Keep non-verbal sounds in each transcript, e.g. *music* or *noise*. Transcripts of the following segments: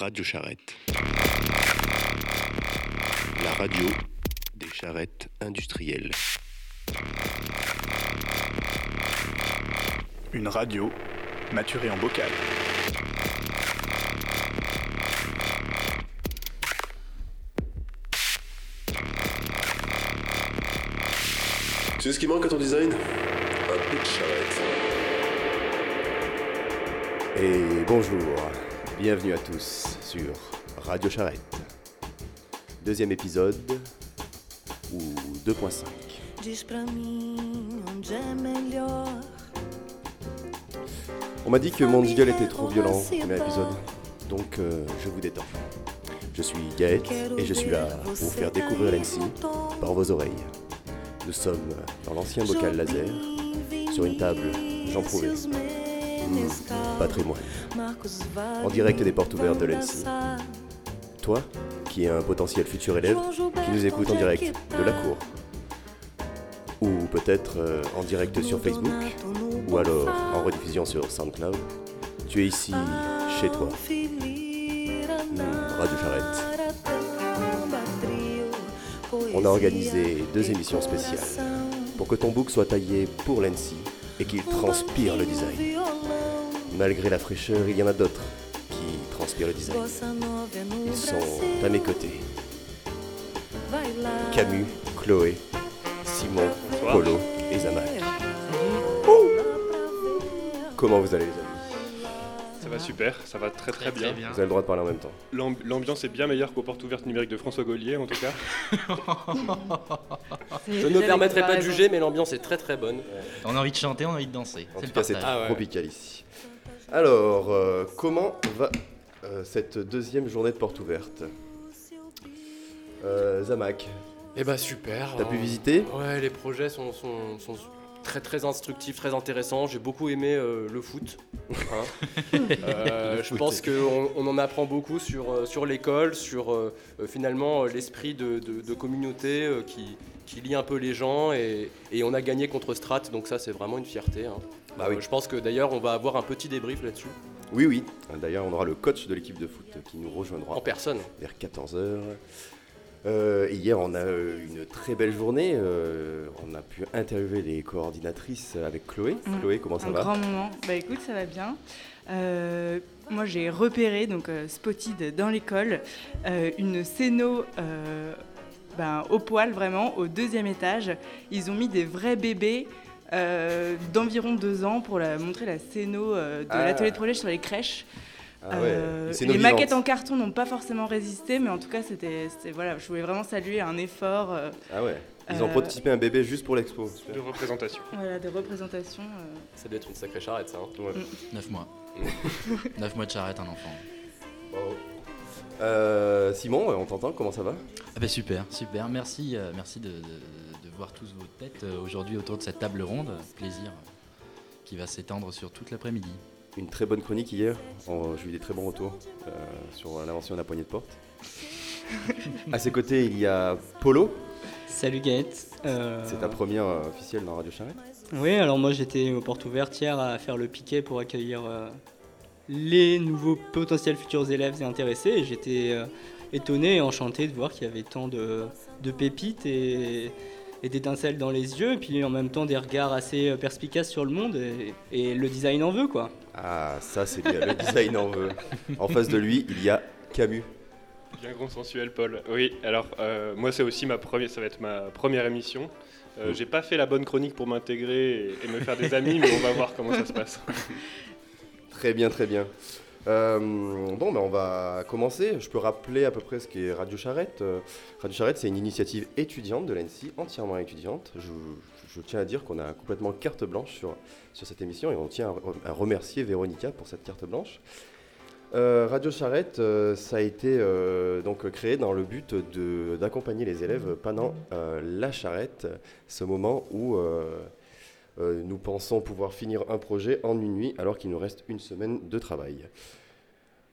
Radio Charrette. La radio des charrettes industrielles. Une radio maturée en bocal. Tu sais ce qui manque à ton design? Un peu de charrette. Et bonjour, bienvenue à tous sur Radio Charrette. Deuxième épisode, ou 2.5. Diz pra mim onde é melhor. On m'a dit que mon jingle était trop violent au premier épisode, donc euh, je vous détends. Je suis Gaët et je suis là pour vous faire découvrir l'NC par vos oreilles. Nous sommes dans l'ancien bocal laser, sur une table Jean Prouvé, patrimoine, en direct des portes ouvertes de l'NC. Toi, qui es un potentiel futur élève, qui nous écoute en direct de la cour, ou peut-être euh, en direct sur Facebook, ou alors en rediffusion sur SoundCloud, tu es ici, chez toi. Hmm, Radio Charrette. On a organisé deux émissions spéciales. Pour que ton book soit taillé pour l'NC et qu'il transpire le design. Malgré la fraîcheur, il y en a d'autres qui transpirent le design. Ils sont à mes côtés. Camus, Chloé, Simon, Polo et Zamak. Comment vous allez les amis? Ça va super, ça va très très, bien. Vous avez le droit de parler en même temps. L'amb- L'ambiance est bien meilleure qu'aux portes ouvertes numériques de François Gaulier en tout cas. *laughs* Je ne me permettrai pas de juger, mais l'ambiance est très très bonne. On a envie de chanter, on a envie de danser. En C'est tout le cas, c'est partage. Ah ouais. tropical ici. Alors, euh, comment va euh, cette deuxième journée de porte ouverte euh, Zamak, Eh bah super. t'as hein. pu visiter? Ouais, les projets sont, sont- sont très très instructifs, très intéressants. J'ai beaucoup aimé euh, le foot. hein. *laughs* Euh, je pense qu'on on en apprend beaucoup sur, euh, sur l'école, sur euh, finalement l'esprit de, de- de communauté qui, qui lie un peu les gens et, et on a gagné contre Strat, donc ça c'est vraiment une fierté. hein. Bah oui. Je pense que d'ailleurs on va avoir un petit débrief là-dessus, Oui, oui. D'ailleurs, on aura le coach de l'équipe de foot qui nous rejoindra en personne. vers 14h. Hier, on a eu une très belle journée. euh, on a pu interviewer les coordinatrices avec Chloé. Mm. Chloé, comment ça un va grand moment. Bah écoute, ça va bien. Euh, moi, j'ai repéré, donc euh, spotted dans l'école, euh, une scéno euh, ben, au poil, vraiment, au deuxième étage. Ils ont mis des vrais bébés euh, d'environ deux ans pour la, montrer la scéno euh, de Ah. l'atelier de projet sur les crèches. Ah ouais, Euh, les maquettes en carton n'ont pas forcément résisté, mais en tout cas, c'était, voilà, je voulais vraiment saluer un effort euh, Ah ouais. Ils ont Euh, prototypé un bébé juste pour l'expo. De représentation. voilà, de représentation. euh. Ça doit être une sacrée charrette ça. hein. Ouais. 9 mois. *laughs* 9 mois de charrette, un enfant. Bravo. Euh, Simon, on t'entend, comment ça va? Ah bah super, super. Merci, euh, merci de, de- de voir tous vos têtes euh, aujourd'hui autour de cette table ronde. Plaisir euh, qui va s'étendre sur toute l'après-midi. Une très bonne chronique hier. Oh, J'ai eu des très bons retours euh, sur l'invention de la poignée de porte. *laughs* à ses côtés, il y a Polo. Salut Gaët. Euh, C'est ta première euh, officielle dans Radio Charrette. Oui, alors moi j'étais aux portes ouvertes hier à faire le piquet pour accueillir euh, les nouveaux potentiels futurs élèves et intéressés. Et j'étais euh, étonné et enchanté de voir qu'il y avait tant de, de pépites et, et d'étincelles dans les yeux, et puis en même temps des regards assez euh, perspicaces sur le monde. Et, et le design en veut quoi. Ah, ça c'est bien, le design en veut. En face de lui, il y a Camus. Bien consensuel Paul. Oui, alors euh, moi c'est aussi ma première, ça va être ma première émission. Euh. J'ai pas fait la bonne chronique pour m'intégrer et, et me faire des amis, mais on va voir comment ça se passe. Très bien, très bien. Euh, bon, ben on va commencer. Je peux rappeler à peu près ce qu'est Radio Charrette. Euh, Radio Charrette, c'est une initiative étudiante de l'ANSI, entièrement étudiante. Je, tiens à dire qu'on a complètement carte blanche sur, sur cette émission et on tient à, remercier Véronica pour cette carte blanche. Euh, Radio Charrette, euh, ça a été donc créé dans le but d'accompagner les élèves pendant la charrette, ce moment où euh, nous pensons pouvoir finir un projet en une nuit alors qu'il nous reste une semaine de travail.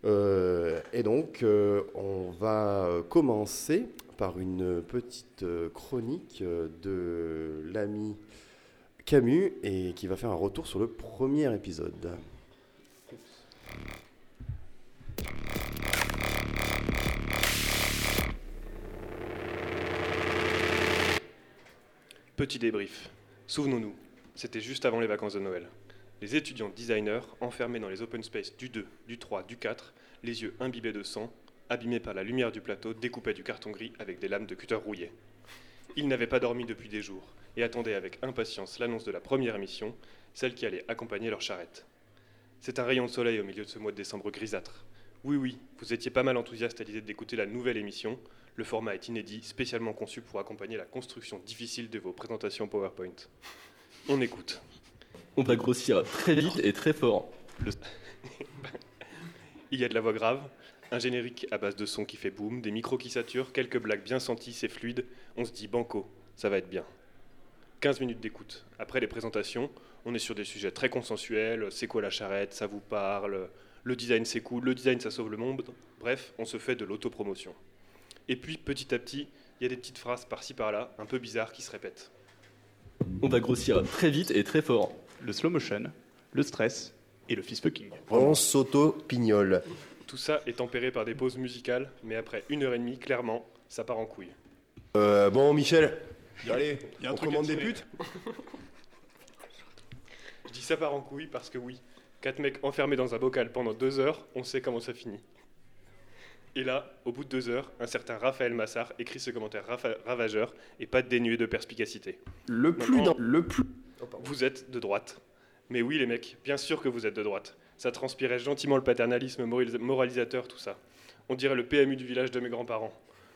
Euh, et donc, euh, on va commencer par une petite chronique de l'ami Camus et qui va faire un retour sur le premier épisode. Petit débrief. Souvenons-nous, c'était juste avant les vacances de Noël. Les étudiants designers, enfermés dans les open space du 2, du 3, du 4, les yeux imbibés de sang, abîmés par la lumière du plateau, découpaient du carton gris avec des lames de cutter rouillées. Ils n'avaient pas dormi depuis des jours et attendaient avec impatience l'annonce de la première émission, celle qui allait accompagner leur charrette. C'est un rayon de soleil au milieu de ce mois de décembre grisâtre. Oui, oui, vous étiez pas mal enthousiaste à l'idée d'écouter la nouvelle émission. Le format est inédit, spécialement conçu pour accompagner la construction difficile de vos présentations PowerPoint. On écoute. On va grossir très vite et très fort. Il y a de la voix grave, un générique à base de son qui fait boum, des micros qui saturent, quelques blagues bien senties, c'est fluide. On se dit banco, ça va être bien. 15 minutes d'écoute. Après les présentations, on est sur des sujets très consensuels. C'est quoi la charrette? Ça vous parle? Le design c'est cool. Le design ça sauve le monde. Bref, on se fait de l'autopromotion. Et puis petit à petit, il y a des petites phrases par-ci par-là, un peu bizarres, qui se répètent. On va grossir très vite et très fort. Le slow motion, le stress et le fist fucking. On s'auto-pignole. Tout ça est tempéré par des pauses musicales, mais après une heure et demie, clairement, ça part en couille. Euh, bon, Michel, allez, Il y a un on truc commande des putes? Je dis ça part en couille parce que oui, quatre mecs enfermés dans un bocal pendant deux heures, on sait comment ça finit. Et là, au bout de deux heures, un certain Raphaël Massard écrit ce commentaire ravageur et pas dénué de perspicacité. Le plus dans le plus. Vous êtes de droite. Mais oui, les mecs, bien sûr que vous êtes de droite. Ça transpirait gentiment le paternalisme moralis- moralisateur, tout ça. On dirait le PMU du village de mes grands-parents.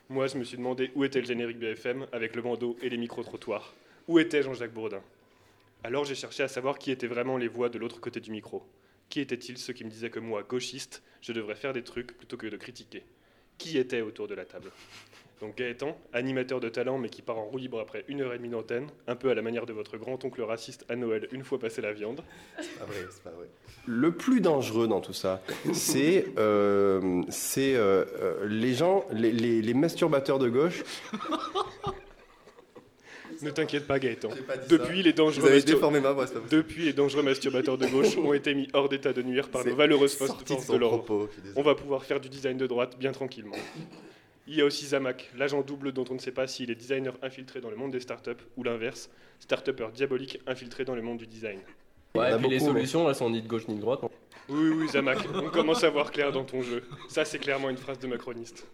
Moi, je me suis demandé où était le générique BFM avec le bandeau et les micro-trottoirs. Où était Jean-Jacques Bourdin? Alors j'ai cherché à savoir qui étaient vraiment les voix de l'autre côté du micro. Qui étaient-ils ceux qui me disaient que moi, gauchiste, je devrais faire des trucs plutôt que de critiquer? Qui était autour de la table? Donc Gaëtan, animateur de talent mais qui part en roue libre après une heure et demie d'antenne, un peu à la manière de votre grand-oncle raciste à Noël une fois passé la viande. C'est pas vrai, c'est pas vrai. Le plus dangereux dans tout ça, c'est euh, euh, euh, les gens, les masturbateurs de gauche. Ne t'inquiète pas Gaëtan. pas Depuis les, dangereux Vous avez mastur- déformé ma voix, c'est pas possible. Depuis les dangereux masturbateurs de gauche *laughs* ont été mis hors d'état de nuire par nos valeureuses forces de de l'ordre. On va pouvoir faire du design de droite bien tranquillement. Il y a aussi Zamak, l'agent double dont on ne sait pas s'il est designer infiltré dans le monde des startups ou l'inverse, start-upper diabolique infiltré dans le monde du design. Ouais, et puis les solutions, elles sont ni de gauche ni de droite. Oui, oui, Zamak, on commence à voir clair dans ton jeu. Ça, c'est clairement une phrase de macroniste.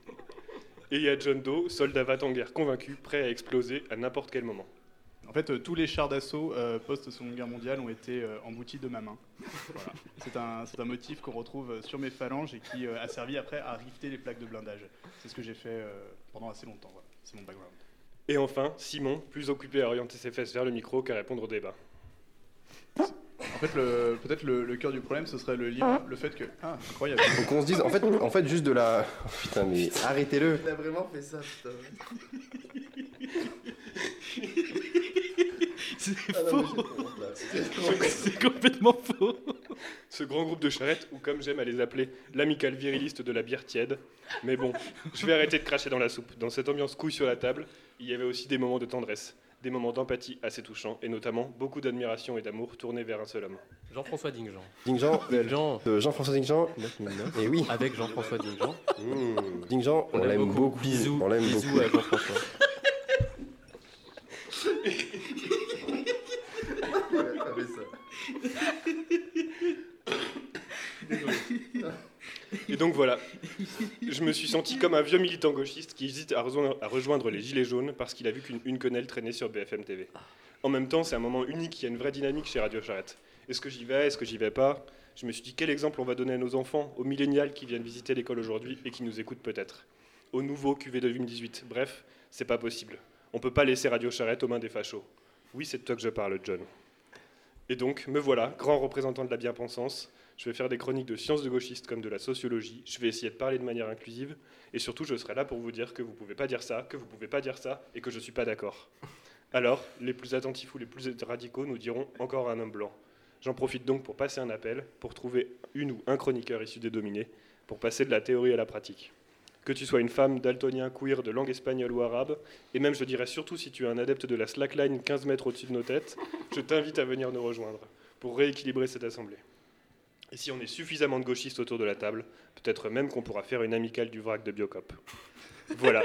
Et il y a John Doe, soldat va en guerre convaincu, prêt à exploser à n'importe quel moment. En fait, euh, tous les chars d'assaut euh, post-Seconde Guerre mondiale ont été euh, emboutis de ma main. Voilà. C'est un, motif qu'on retrouve euh, sur mes phalanges et qui a servi après à rifter les plaques de blindage. C'est ce que j'ai fait pendant assez longtemps. Voilà. C'est mon background. Et enfin, Simon, plus occupé à orienter ses fesses vers le micro qu'à répondre au débat. En fait, peut-être le, le cœur du problème, ce serait le livre, le fait que... Ah, incroyable. Faut qu'on se dise, en fait, en fait, juste de la. Oh, putain, mais arrêtez-le. Il a vraiment fait ça, putain. C'est Ah faux. C'est complètement faux. Ce grand groupe de charrettes, ou comme j'aime à les appeler, l'amical viriliste de la bière tiède. Mais bon, je vais arrêter de cracher dans la soupe. Dans cette ambiance couille sur la table, il y avait aussi des moments de tendresse, des moments d'empathie assez touchants, et notamment beaucoup d'admiration et d'amour tournés vers un seul homme. Jean-François Dingjean. Dingjean, *laughs* Jean, euh, Jean-François Dingjean. Et oui, avec Jean-François Dingjean. mmh, Dingjean, on, On l'aime l'aime beaucoup. beaucoup. Bisous, on l'aime bisous beaucoup. à Jean-François. *laughs* *laughs* Et donc voilà, je me suis senti comme un vieux militant gauchiste qui hésite à rejoindre, les Gilets jaunes parce qu'il a vu qu'une une quenelle traînait sur BFM TV. En même temps, c'est un moment unique, il y a une vraie dynamique chez Radio Charrette. Est-ce que j'y vais Est-ce que j'y vais pas? Je me suis dit quel exemple on va donner à nos enfants, aux millénials qui viennent visiter l'école aujourd'hui et qui nous écoutent peut-être, aux nouveaux QV de 2018. Bref, c'est pas possible. On peut pas laisser Radio Charrette aux mains des fachos. Oui, c'est de toi que je parle, John. Et donc, me voilà, grand représentant de la bien-pensance. Je vais faire des chroniques de sciences de gauchistes comme de la sociologie. Je vais essayer de parler de manière inclusive. Et surtout, je serai là pour vous dire que vous pouvez pas dire ça, que vous pouvez pas dire ça, et que je suis pas d'accord. Alors, les plus attentifs ou les plus radicaux nous diront encore un homme blanc. J'en profite donc pour passer un appel, pour trouver une ou un chroniqueur issu des dominés, pour passer de la théorie à la pratique. Que tu sois une femme, daltonien, queer, de langue espagnole ou arabe, et même je dirais surtout si tu es un adepte de la slackline 15 mètres au-dessus de nos têtes, je t'invite à venir nous rejoindre pour rééquilibrer cette assemblée. Et si on est suffisamment de gauchistes autour de la table, peut-être même qu'on pourra faire une amicale du vrac de Biocop. Voilà.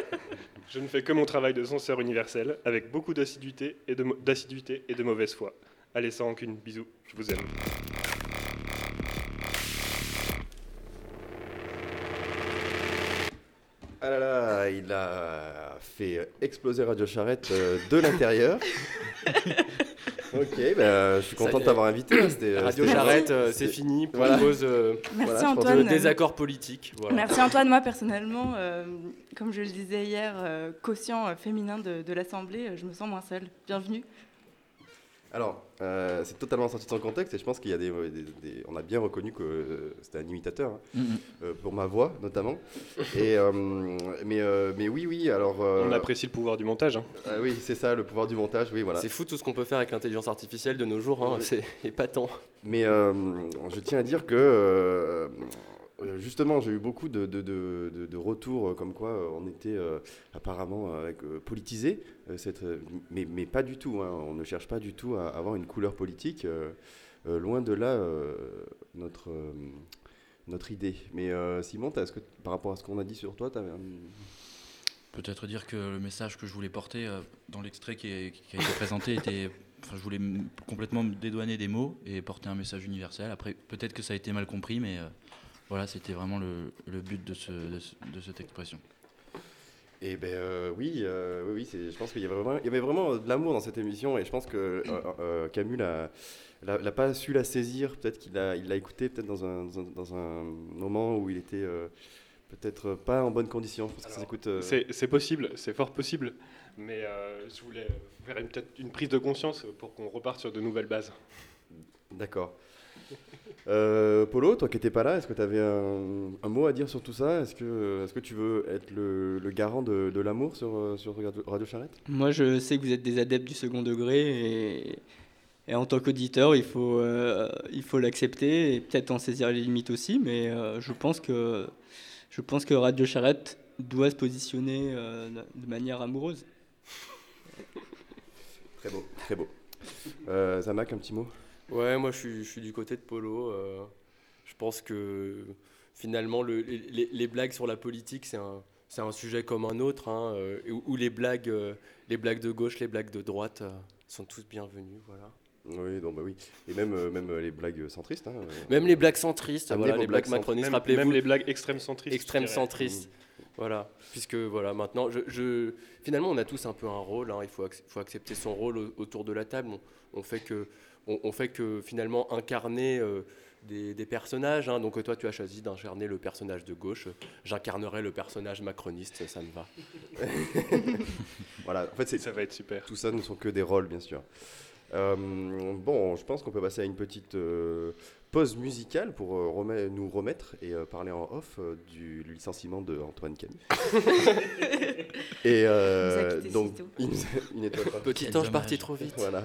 Je ne fais que mon travail de censeur universel, avec beaucoup d'assiduité et de, mo- d'assiduité et de mauvaise foi. Allez, sans rancune, bisous, je vous aime. Ah là là, il a fait exploser Radio Charrette euh, de l'intérieur. *laughs* ok, bah, je suis content de t'avoir invité. c'était- Radio Charrette, euh, c'est fini pour voilà. cause euh, Merci Voilà, Antoine. de désaccord politique. Voilà. Merci Antoine. Moi personnellement, euh, comme je le disais hier, euh, quotient euh, féminin de, de l'Assemblée, euh, je me sens moins seule. Bienvenue. Alors, euh, c'est totalement sorti de son contexte et je pense qu'il y a des, des- des- on a bien reconnu que euh, c'était un imitateur, hein, Mhm. euh, pour ma voix notamment. Et, euh, mais, euh, mais oui, oui, alors. euh, On apprécie le pouvoir du montage. hein. ah oui, c'est ça, le pouvoir du montage, oui, voilà. C'est fou tout ce qu'on peut faire avec l'intelligence artificielle de nos jours, hein, c'est épatant. Mais euh, je tiens à dire que justement, j'ai eu beaucoup de, de- de- de- retours euh, comme quoi euh, on était euh, apparemment euh, euh, politisé, euh, cette, euh, mais, mais pas du tout. hein. on ne cherche pas du tout à avoir une couleur politique. euh, euh, loin de là, euh, notre, euh, notre idée. Mais euh, Simon, est-ce que par rapport à ce qu'on a dit sur toi, tu avais un... Peut-être dire que le message que je voulais porter euh, dans l'extrait qui, est- qui a été présenté *laughs* était. Enfin, je voulais complètement me dédouaner des mots et porter un message universel. Après, peut-être que ça a été mal compris, mais euh, voilà, c'était vraiment le, le but de, ce- de ce- de cette expression. Eh ben euh, oui, euh, oui, oui c'est- je pense qu'il y avait vraiment, il y avait vraiment de l'amour dans cette émission et je pense que euh, euh, Camus l'a, l'a, l'a pas su la saisir. Peut-être qu'il a, il l'a écouté peut-être dans un, dans un, dans un moment où il était euh, peut-être pas en bonne condition. Je pense que ça s'écoute. euh, C'est c'est possible, c'est fort possible. Mais euh, je voulais faire une- peut-être une prise de conscience pour qu'on reparte sur de nouvelles bases. D'accord. Euh, Polo, toi qui n'étais pas là, est-ce que tu avais un, un mot à dire sur tout ça? Est-ce que, tu veux être le, le garant de, de l'amour sur, euh, sur Radio, Charrette? Moi, je sais que vous êtes des adeptes du second degré et, et en tant qu'auditeur, il faut euh, il faut l'accepter et peut-être en saisir les limites aussi. Mais euh, je pense que je pense que Radio Charrette doit se positionner de manière amoureuse. Très beau, très beau. Zamak, un petit mot? Ouais, moi je suis, je suis du côté de Polo. euh, je pense que finalement le- les, blagues sur la politique, c'est un, c'est un sujet comme un autre, hein, euh, où, où les, blagues, euh, les blagues de gauche, les blagues de droite euh, sont toutes bienvenues. Voilà. Oui, donc bah oui. Et même, euh, même euh, les blagues centristes. hein, euh, Même les blagues centristes, voilà, les blagues centristes. macronistes, Même, rappelez-vous. même les blagues extrême centristes. extrême je dirais. centriste. Voilà, puisque voilà, maintenant, je, je- finalement, on a tous un peu un rôle. hein, il faut, ac- faut accepter son rôle au- autour de la table. On, on fait que, on, on fait que finalement incarner euh, des, des personnages. hein. donc toi, tu as choisi d'incarner le personnage de gauche. J'incarnerai le personnage macroniste. Ça me va. *laughs* Voilà, en fait, c'est, Ça va être super. tout ça ne sont que des rôles, bien sûr. Euh, bon, je pense qu'on peut passer à une petite euh, pause musicale pour euh, remet- nous remettre et euh, parler en off euh, du licenciement de Antoine Camus. *laughs* et euh, Il nous a quittés donc, si tôt. il nous a- il n'était pas Petit ange parti trop vite. Voilà.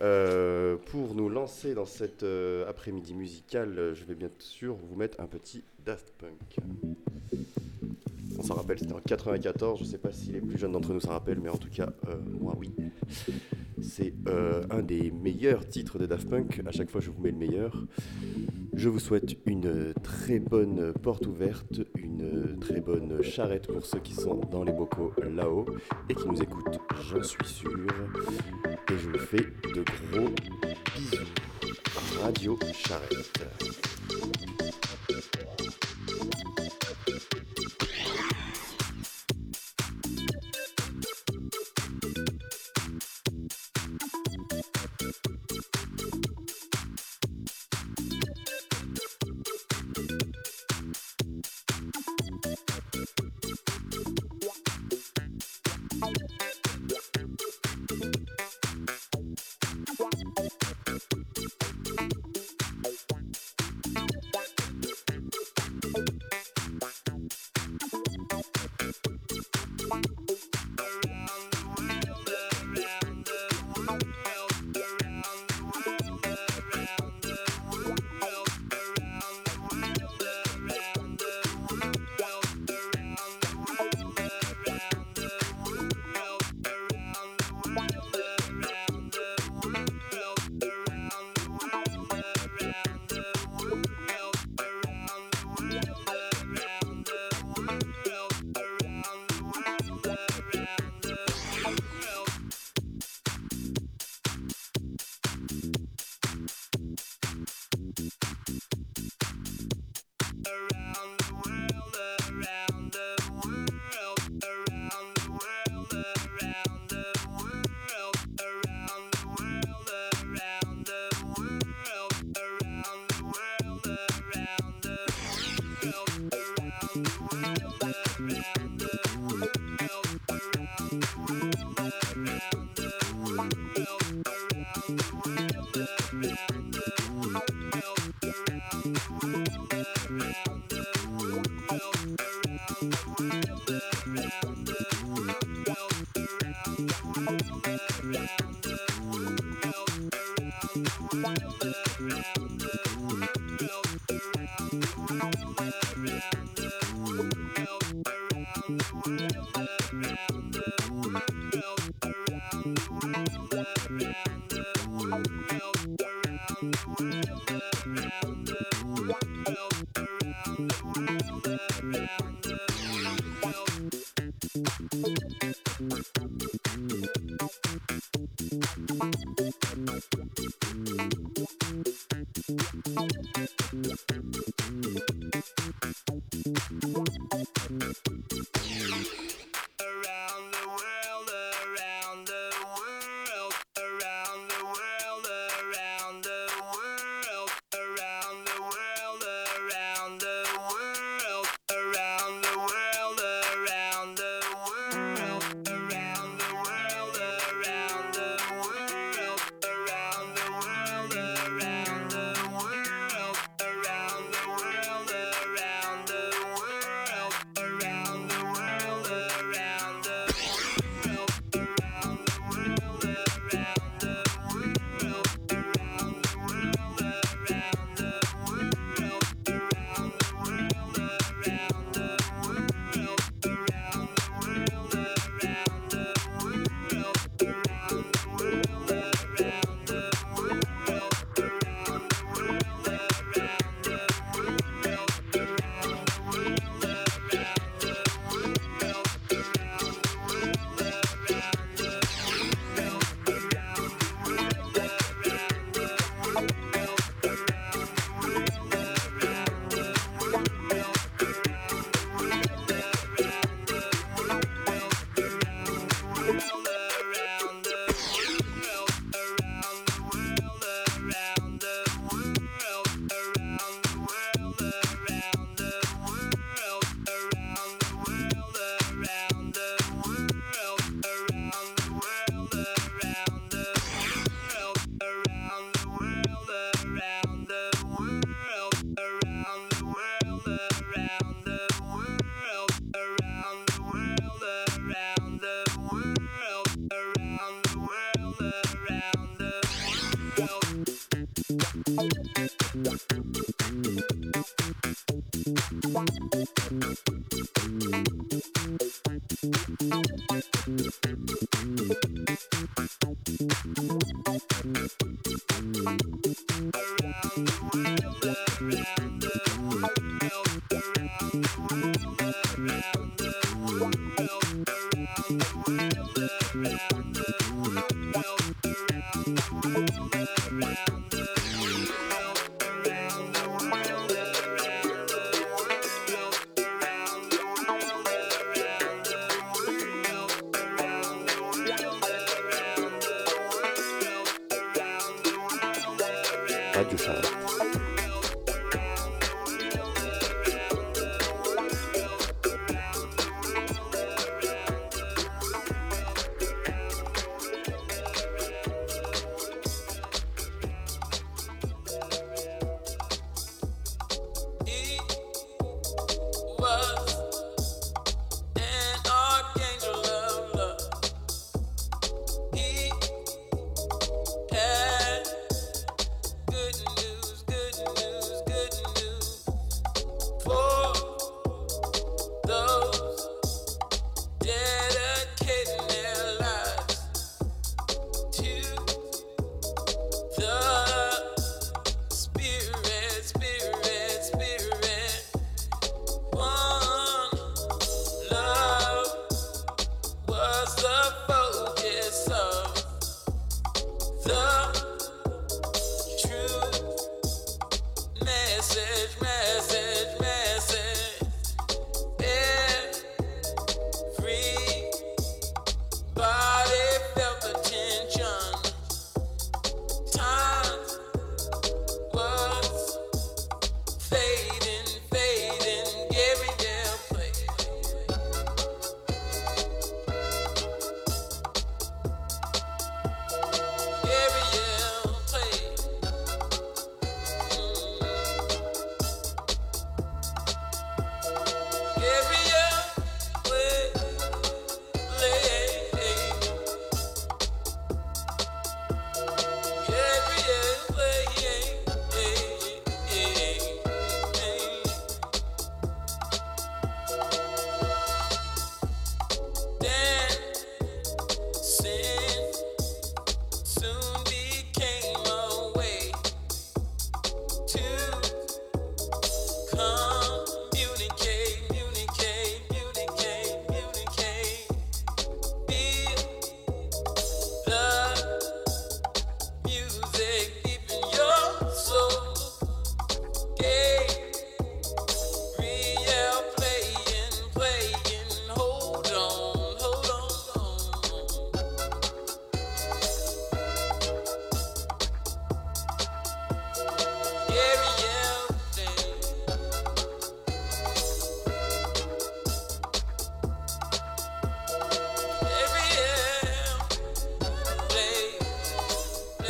Euh, pour nous lancer dans cet euh, après-midi musical, euh, je vais bien sûr vous mettre un petit Daft Punk. On s'en rappelle, c'était en 94. Je ne sais pas si les plus jeunes d'entre nous s'en rappellent, mais en tout cas, moi oui. C'est un des meilleurs titres de Daft Punk. À chaque fois, je vous mets le meilleur. Je vous souhaite une très bonne porte ouverte, une très bonne charrette pour ceux qui sont dans les bocaux là-haut et qui nous écoutent, j'en suis sûr. Et je vous fais de gros bisous. Radio Charrette.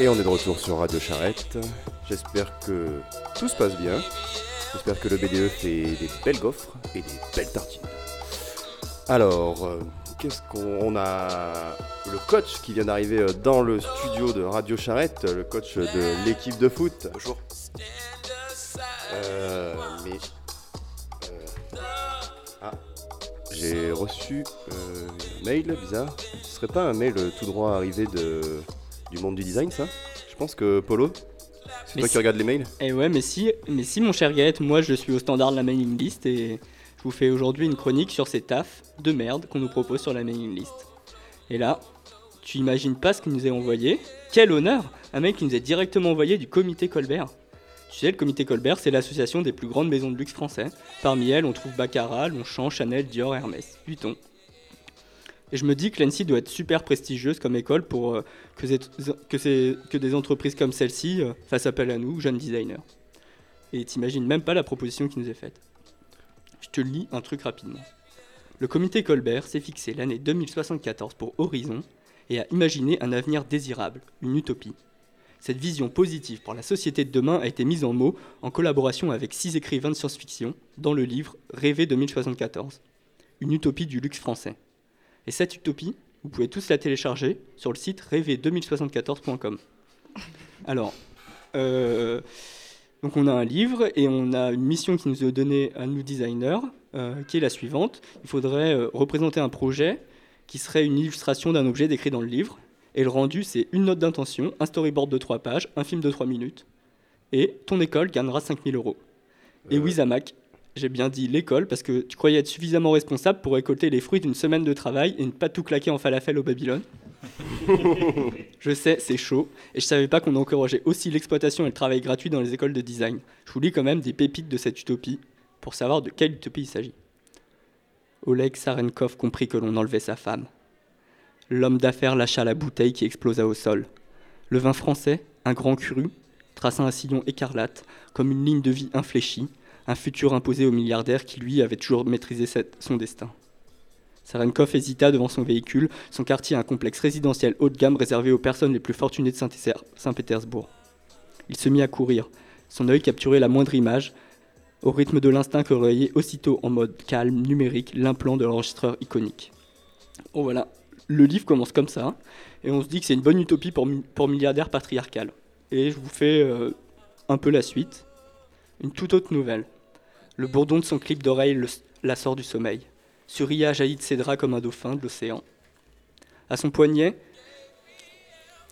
Et on est de retour sur Radio Charrette. J'espère que tout se passe bien. J'espère que le BDE fait des belles gaufres et des belles tartines. Alors, euh, qu'est-ce qu'on on a le coach qui vient d'arriver euh, dans le studio de Radio Charrette, le coach de l'équipe de foot. Bonjour. Euh, mais euh, ah, j'ai reçu euh, un mail bizarre. Ce serait pas un mail tout droit arrivé de du monde du design, ça Je pense que Polo, c'est toi si- qui regardes les mails. Eh ouais, mais si, mais si mon cher Gaët, moi je suis au standard de la mailing list et je vous fais aujourd'hui une chronique sur ces tafs de merde qu'on nous propose sur la mailing list. Et là, tu imagines pas ce qu'il nous est envoyé Quel honneur Un mec qui nous est directement envoyé du comité Colbert. Tu sais, le comité Colbert, c'est l'association des plus grandes maisons de luxe français. Parmi elles, on trouve Baccarat, Longchamp, Chanel, Dior, Hermès, Vuitton. Et je me dis que l'ANSI doit être super prestigieuse comme école pour euh, que, des entreprises comme celle-ci euh, fassent appel à nous, jeunes designers. Et t'imagines même pas la proposition qui nous est faite. Je te lis un truc rapidement. Le comité Colbert s'est fixé l'année 2074 pour Horizon et a imaginé un avenir désirable, une utopie. Cette vision positive pour la société de demain a été mise en mots en collaboration avec six écrivains de science-fiction dans le livre Rêver 2074, une utopie du luxe français. Et cette utopie, vous pouvez tous la télécharger sur le site rêver2074.com. Alors, euh, donc on a un livre et on a une mission qui nous est donnée à nous designers, euh, qui est la suivante. Il faudrait euh, représenter un projet qui serait une illustration d'un objet décrit dans le livre. Et le rendu, c'est une note d'intention, un storyboard de 3 pages, un film de 3 minutes. Et ton école gagnera 5000 euros. Et oui, Zamac, j'ai bien dit l'école parce que tu croyais être suffisamment responsable pour récolter les fruits d'une semaine de travail et ne pas tout claquer en falafel au Babylone. *laughs* je sais, c'est chaud, et je savais pas qu'on encourageait aussi l'exploitation et le travail gratuit dans les écoles de design. Je vous lis quand même des pépites de cette utopie pour savoir de quelle utopie il s'agit. Oleg Sarenkov comprit que l'on enlevait sa femme. L'homme d'affaires lâcha la bouteille qui explosa au sol. Le vin français, un grand cru, traça un sillon écarlate, comme une ligne de vie infléchie, un futur imposé au milliardaire qui, lui, avait toujours maîtrisé son destin. Sarenkov hésita devant son véhicule, son quartier un complexe résidentiel haut de gamme réservé aux personnes les plus fortunées de Saint- Saint-Pétersbourg. Il se mit à courir, son œil capturait la moindre image, au rythme de l'instinct que relayait aussitôt en mode calme, numérique, l'implant de l'enregistreur iconique. Oh voilà, le livre commence comme ça, et on se dit que c'est une bonne utopie pour, pour milliardaire patriarcal. Et je vous fais euh, un peu la suite. Une toute autre nouvelle. Le bourdon de son clip d'oreille le- la sort du sommeil. Sur Ria jaillit ses draps comme un dauphin de l'océan. À son poignet,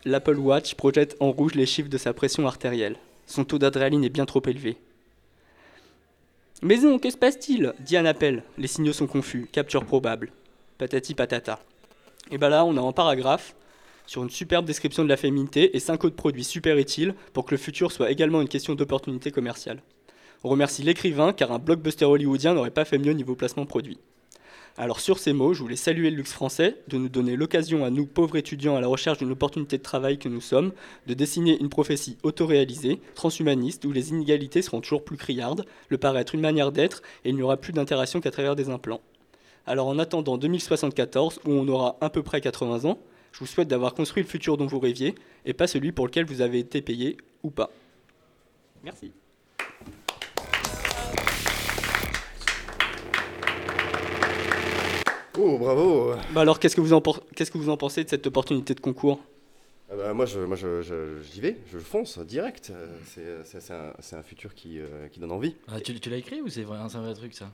l'Apple Watch projette en rouge les chiffres de sa pression artérielle. Son taux d'adrénaline est bien trop élevé. Maison, que se passe-t-il? Dit un appel. Les signaux sont confus. Capture probable. Patati patata. Et ben là, on a un paragraphe sur une superbe description de la féminité et 5 autres produits super utiles pour que le futur soit également une question d'opportunité commerciale. On remercie l'écrivain car un blockbuster hollywoodien n'aurait pas fait mieux niveau placement produit. Alors sur ces mots, je voulais saluer le luxe français, de nous donner l'occasion à nous, pauvres étudiants à la recherche d'une opportunité de travail que nous sommes, de dessiner une prophétie autoréalisée, transhumaniste, où les inégalités seront toujours plus criardes, le paraître une manière d'être, et il n'y aura plus d'interaction qu'à travers des implants. Alors en attendant 2074, où on aura à peu près 80 ans, je vous souhaite d'avoir construit le futur dont vous rêviez, et pas celui pour lequel vous avez été payé ou pas. Merci. Oh, bravo Bah alors, qu'est-ce que, vous en qu'est-ce que vous en pensez de cette opportunité de concours? Ah bah, moi, je, moi je, je- j'y vais, je fonce direct. Euh, C'est, c'est- c'est un, un futur qui, euh, qui donne envie. Ah, tu tu l'as écrit ou c'est vrai, c'est un vrai truc ça?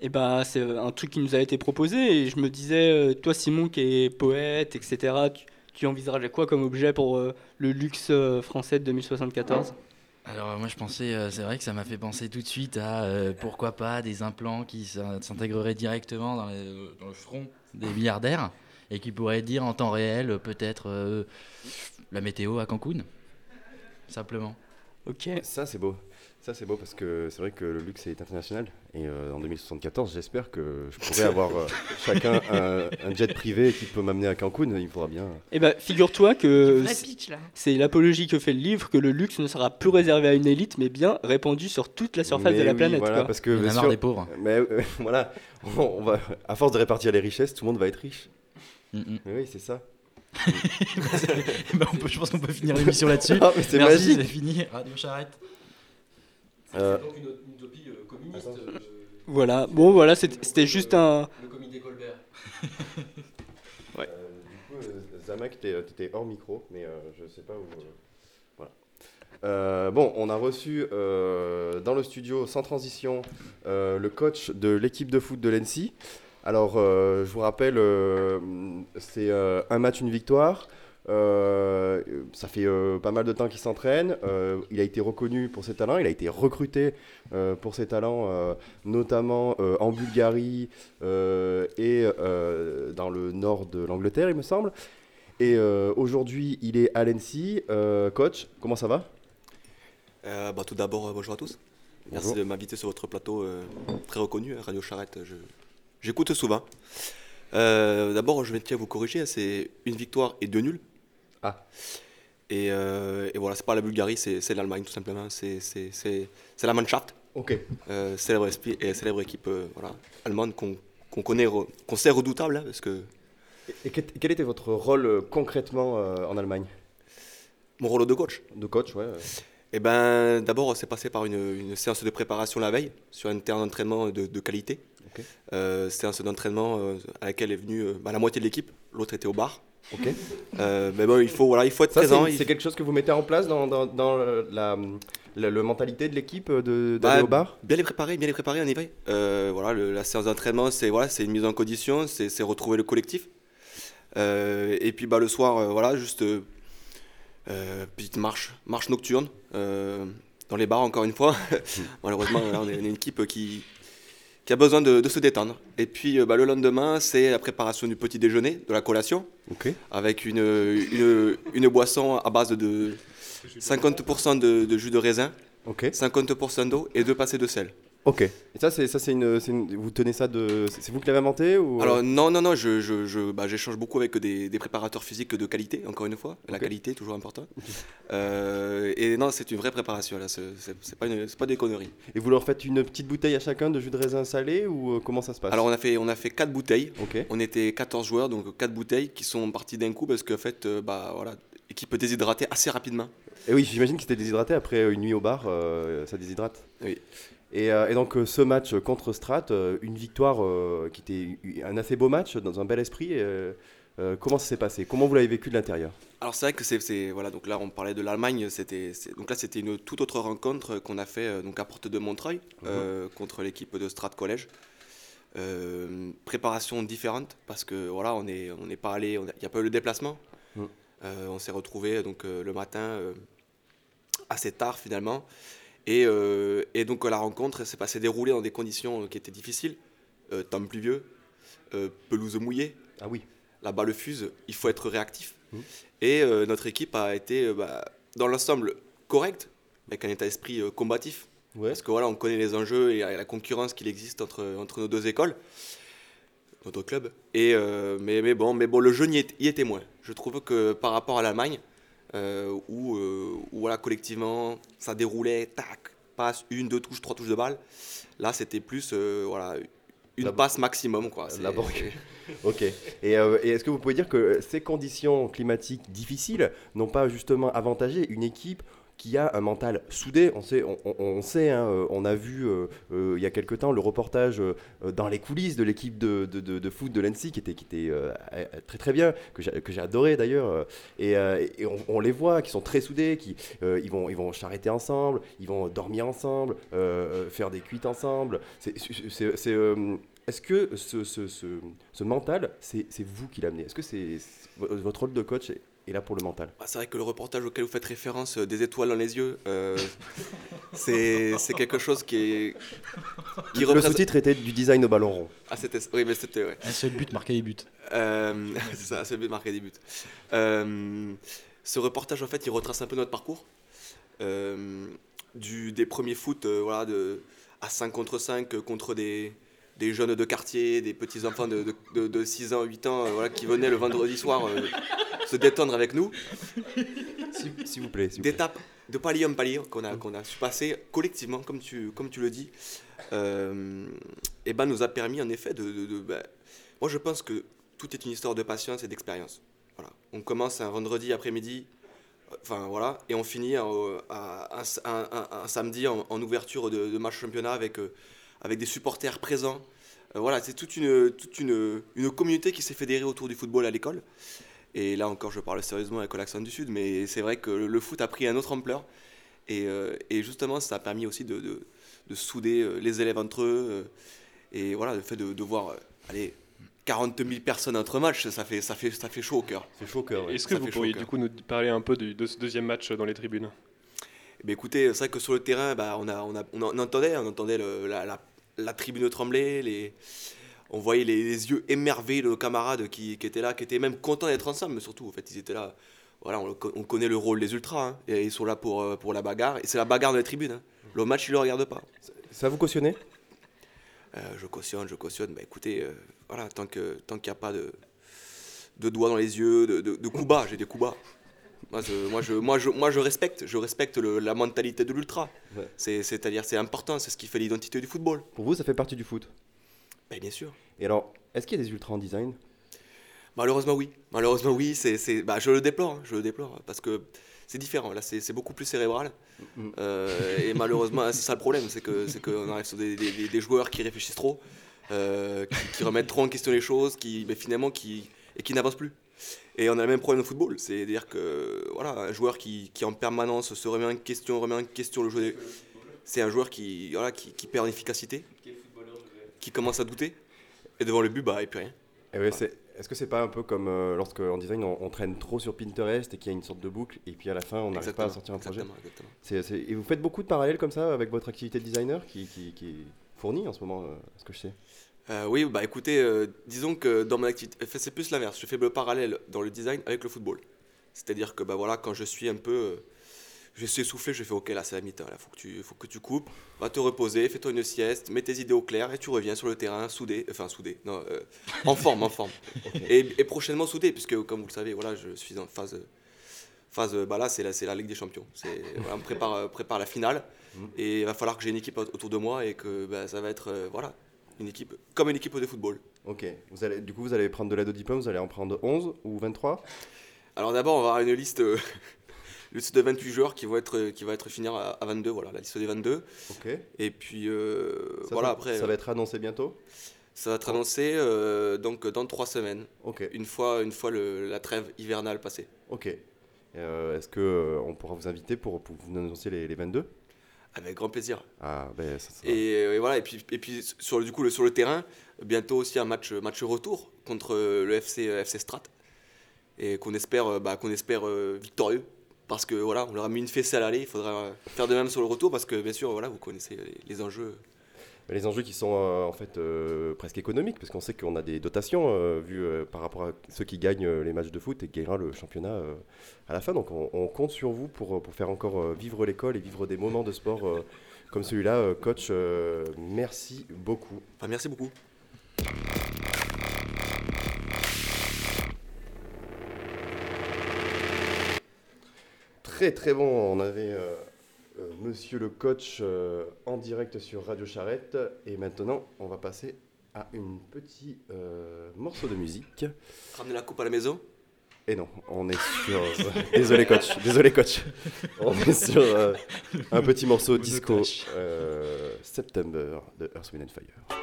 Et bah, c'est un truc qui nous a été proposé, et je me disais, euh, toi Simon qui est poète, etc., tu, tu envisagerais quoi comme objet pour euh, le luxe euh, français de 2074 Alors euh, moi je pensais, euh, c'est vrai que ça m'a fait penser tout de suite à euh, pourquoi pas des implants qui s'in- s'intégreraient directement dans, le front des milliardaires et qui pourraient dire en temps réel peut-être la météo à Cancun. Simplement. Ok. Ça, c'est beau. Ça, c'est beau parce que c'est vrai que le luxe est international. Et euh, en 2074, j'espère que je pourrai avoir euh, *laughs* chacun un, un jet privé qui peut m'amener à Cancun. Il faudra bien. Eh ben, figure-toi que c'est- l'apologie que fait le livre que le luxe ne sera plus réservé à une élite, mais bien répandu sur toute la surface Mais de la oui, planète. Voilà, quoi. parce que Il y en a bien marre sûr- des pauvres. Mais euh, *laughs* voilà, on, on va, à force de répartir les richesses, tout le monde va être riche. Mm, mm. Mais oui, c'est ça. Bah, *laughs* on peut- je pense qu'on peut finir l'émission là-dessus. Ah, mais c'est Merci, magique. c'est fini. Radio Charrette. Euh, donc une, une utopie euh, communiste. euh, Voilà, bon voilà, c'était juste un. le comité Colbert. *laughs* Ouais. Euh, du coup, Zamak, t'es- t'étais hors micro, mais euh, je sais pas où. euh, voilà. Euh, bon, on a reçu euh, dans le studio, sans transition, euh, le coach de l'équipe de foot de l'ENSI. Alors, euh, je vous rappelle, euh, c'est euh, un match, une victoire. Euh, ça fait euh, pas mal de temps qu'il s'entraîne. Euh, il a été reconnu pour ses talents. Il a été recruté pour ses talents, notamment en Bulgarie et dans le nord de l'Angleterre, il me semble. Et aujourd'hui, il est à l'ENSI. Coach, comment ça va? Bah, tout d'abord, bonjour à tous. Merci Bonjour. de m'inviter sur votre plateau très reconnu, hein, Radio Charrette. je- J'écoute souvent. D'abord, je vais tiens à vous corriger, hein, c'est une victoire et deux nuls. Ah. Et, euh, et voilà, c'est pas la Bulgarie, c'est l'Allemagne tout simplement. C'est la Mannschaft. Ok. Euh, célèbre, et célèbre équipe euh, voilà, allemande qu'on connaît, qu'on sait redoutable. hein, parce que Et quel quel était votre rôle euh, concrètement euh, en Allemagne? Mon rôle de coach. De coach, ouais. Eh ben, d'abord, c'est passé par une, une séance de préparation la veille sur un terrain d'entraînement de, de qualité. Ok. Euh, séance d'entraînement à laquelle est venue bah, la moitié de l'équipe, l'autre était au bar. Ok. Euh, mais bon, il faut, voilà, il faut être Ça, présent. c'est- il- quelque chose que vous mettez en place dans, dans, dans le- la, la, la mentalité de l'équipe euh, de- d'aller Bah, au bar? Bien les préparer, bien les préparer en effet. Euh, voilà, le- la séance d'entraînement, c'est voilà, c'est une mise en condition, c'est retrouver le collectif. Euh, et puis bah, le soir, voilà, juste petite marche, marche nocturne dans les bars encore une fois. *laughs* Malheureusement, on est une équipe qui, qui a besoin de, de se détendre. Et puis euh, bah, le lendemain, c'est la préparation du petit déjeuner, de la collation, avec une, une, une boisson à base de 50% de, de jus de raisin, Ok. 50% d'eau et deux passées de sel. Ok. Et ça, c'est ça, c'est une, vous tenez ça de, c'est vous qui l'avez inventé ou Alors non, non, non, je, je, je- bah, j'échange beaucoup avec des, des préparateurs physiques de qualité, encore une fois. La qualité, toujours important. Euh, et non, c'est une vraie préparation, là. C'est, pas, une- c'est pas des conneries. Et vous leur faites une petite bouteille à chacun de jus de raisin salé ou euh, comment ça se passe? Alors on a fait, on a fait 4 bouteilles. Ok. On était 14 joueurs, donc 4 bouteilles qui sont parties d'un coup parce qu'en fait, euh, bah voilà, équipe déshydratée assez rapidement. Et oui, j'imagine qu'ils étaient déshydratés après une nuit au bar, euh, ça déshydrate. Oui. Et, euh, et donc euh, ce match contre Strat, euh, une victoire qui était un assez beau match dans un bel esprit. comment ça s'est passé? Comment vous l'avez vécu de l'intérieur? Alors c'est vrai que c'est, voilà donc là on parlait de l'Allemagne c'était donc là c'était une toute autre rencontre qu'on a fait donc à Porte de Montreuil euh, contre l'équipe de Strat Collège. Euh, préparation différente parce que voilà on est on n'est pas allé il n'y a pas eu le déplacement. Mhm. Euh, on s'est retrouvé donc euh, le matin assez tard finalement et, euh, et donc la rencontre s'est passée déroulée dans des conditions qui étaient difficiles Euh, temps pluvieux euh, pelouse mouillée Ah oui la balle fuse, il faut être réactif. Mhm. Et euh, notre équipe a été, euh, bah, dans l'ensemble, correcte, avec un état d'esprit euh, combatif. Ouais. Parce que voilà, on connaît les enjeux et la concurrence qu'il existe entre, entre nos deux écoles, notre club. Et, euh, mais, mais, bon, mais bon, le jeu y, est, y était moins. Je trouve que par rapport à l'Allemagne, euh, où, euh, où, voilà, collectivement, ça déroulait, tac, passe, une, deux touches, trois touches de balle. Là, c'était plus euh, voilà, une La- passe maximum. Quoi. Laborieux. *laughs* Ok. Et, euh, et est-ce que vous pouvez dire que ces conditions climatiques difficiles n'ont pas justement avantagé une équipe qui a un mental soudé On sait, on, hein, euh, a vu euh, euh, il y a quelque temps le reportage dans les coulisses de l'équipe de, foot de l'Annecy qui était, très très bien, que j'ai adoré d'ailleurs. Et, on, les voit qui sont très soudés, qui ils, vont, ils charreter ensemble, ils vont dormir ensemble, faire des cuites ensemble. Est-ce que ce, ce- mental, c'est vous qui l'amenez? Est-ce que c'est- votre rôle de coach est, est là pour le mental Ah, C'est vrai que le reportage auquel vous faites référence, euh, des étoiles dans les yeux, euh, *laughs* c'est quelque chose qui est. Qui Le représente- sous-titre était du design au ballon rond. Ah, c'était. Oui, mais c'était. Ouais. Un seul but, marquer des buts. Euh, *laughs* c'est ça, c'est but marquer des buts. Euh, ce reportage, en fait, il retrace un peu notre parcours. Euh, du, des premiers foot euh, voilà, de, à 5 contre 5 euh, contre des, des jeunes de quartier, des petits enfants de, de, de- de 6 ans, 8 ans, euh, voilà, qui venaient le vendredi soir euh, se détendre avec nous. S'il vous plaît. D'étape de palier en palier qu'on a, qu'on a su passer collectivement, comme tu, comme tu le dis, euh, et ben nous a permis en effet de. de- de- ben, moi je pense que tout est une histoire de patience et d'expérience. Voilà. On commence un vendredi après-midi, euh, enfin voilà, et on finit euh, à- un, un- un- un samedi en, en ouverture de, de match championnat avec, euh, avec des supporters présents. Euh, voilà, c'est toute, une, toute une, une communauté qui s'est fédérée autour du football à l'école. Et là encore, je parle sérieusement avec l'accent du Sud, mais c'est vrai que le, foot a pris un autre ampleur. Et, euh, et justement, ça a permis aussi de, de- de souder euh, les élèves entre eux. euh, et voilà, le fait de, de voir, allez, 40 000 personnes entre matchs, ça fait, ça fait, ça fait chaud au cœur. C'est chaud au cœur, Est-ce que vous pourriez du coup nous parler un peu de, de ce deuxième match dans les tribunes? Eh bien, écoutez, c'est vrai que sur le terrain, bah, on, a, on, a, on, en- on entendait, on entendait le- la, la- la tribune trembler, les, on voyait les, les yeux émerveillés de nos camarades qui, qui étaient là, qui étaient même contents d'être ensemble, mais surtout, en fait, ils étaient là. Voilà, on, connaît le rôle des ultras, hein, et ils sont là pour, euh, pour la bagarre, et c'est la bagarre dans les tribunes. hein. Le match, ils ne le regardent pas. Ça vous cautionnez Euh, Je cautionne, je cautionne. Bah, écoutez, euh, voilà, tant qu'il tant qu'il n'y a pas de, de doigts dans les yeux, de, de, de coups bas, j'ai des coups bas. Moi, je, moi, je, moi, je, moi, je respecte, je respecte le- la mentalité de l'ultra. Ouais. C'est- C'est-à-dire, c'est important, c'est ce qui fait l'identité du football. Pour vous, ça fait partie du foot? Ben, bien sûr. Et alors, est-ce qu'il y a des ultras en design? Malheureusement, oui. Malheureusement, oui. C'est, c'est- bah, je le déplore, je le déplore, parce que c'est différent. Là, c'est, c'est beaucoup plus cérébral. Mm. Euh, et malheureusement, c'est ça le problème, c'est que c'est qu'on arrive sur des, des- des- des joueurs qui réfléchissent trop, euh, qui, qui remettent trop en question les choses, qui, mais finalement, qui et qui n'avancent plus. Et on a le même problème au football, c'est-à-dire que voilà, un joueur qui, qui en permanence se remet en question, remet en question le jeu, des- c'est un joueur qui, voilà, qui, qui perd en efficacité, qui commence à douter, et devant le but, bah, et puis rien. Eh ouais, c'est- Est-ce que c'est pas un peu comme euh, lorsque en design on, on traîne trop sur Pinterest et qu'il y a une sorte de boucle et puis à la fin on n'arrive pas à sortir un projet exactement, exactement. Et vous faites beaucoup de parallèles comme ça avec votre activité de designer qui, qui, qui est fournie en ce moment, euh, ce que je sais? Euh, oui, bah écoutez, euh, disons que dans mon activité, enfin, c'est plus l'inverse. Je fais le parallèle dans le design avec le football. C'est-à-dire que bah voilà, quand je suis un peu, euh, je suis essoufflé, je fais ok là c'est la mi-temps, là faut que tu, faut que tu coupes, va te reposer, fais-toi une sieste, mets tes idées au clair et tu reviens sur le terrain soudé, enfin soudé, non, euh, en forme, en forme. *laughs* Et, et prochainement soudé, puisque comme vous le savez, voilà, je suis en phase, phase, bah là c'est la, la Ligue des Champions. Voilà, on prépare, euh, prépare la finale et il va falloir que j'ai une équipe autour de moi et que bah, ça va être, euh, voilà, une équipe comme une équipe de football. Ok, vous allez, du coup vous allez prendre de l'aide au diplôme, vous allez en prendre 11 ou 23 Alors d'abord, on va avoir une liste, euh, une liste de 28 joueurs qui vont être, qui va être finie à, à 22, voilà, la liste des 22. Ok. Et puis euh, Ça, voilà, après. ça va être annoncé bientôt? Ça va être annoncé euh, donc dans trois semaines. Ok. Une fois, une fois le- la trêve hivernale passée. Ok. Euh, Est-ce euh, on pourra vous inviter pour, pour vous annoncer les, les 22 Avec grand plaisir. Ah, ben ça, Et, euh, et voilà, et puis, et puis sur, le- du coup, le, sur le terrain, bientôt aussi un match, match retour contre euh, le FC, euh, FC Strat. Et qu'on espère, euh, bah, qu'on espère euh, victorieux. Parce que voilà, on leur a mis une fessée à l'aller, il faudra faire de même sur le retour parce que bien sûr, voilà, vous connaissez les, enjeux. Mais les enjeux qui sont euh, en fait euh, presque économiques, parce qu'on sait qu'on a des dotations euh, vues par rapport à ceux qui gagnent les matchs de foot et qui gagnera le championnat à la fin. Donc on, on compte sur vous pour, pour faire encore vivre l'école et vivre des moments de sport comme celui-là. Coach, merci beaucoup. Enfin, merci beaucoup. Très très bon, on avait euh, euh, monsieur le coach euh, en direct sur Radio Charrette et maintenant on va passer à un petit euh, morceau de musique. Ramener la coupe à la maison? Et non, on est sur. *laughs* désolé coach, désolé coach. On est sur euh, un petit morceau disco euh, September de Earth, Wind and Fire.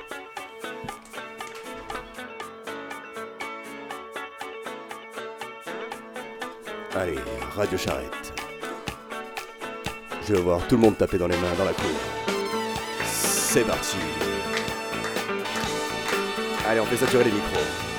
Allez, Radio Charrette. Je vais voir tout le monde taper dans les mains dans la cour. C'est parti. Allez, on fait saturer les micros.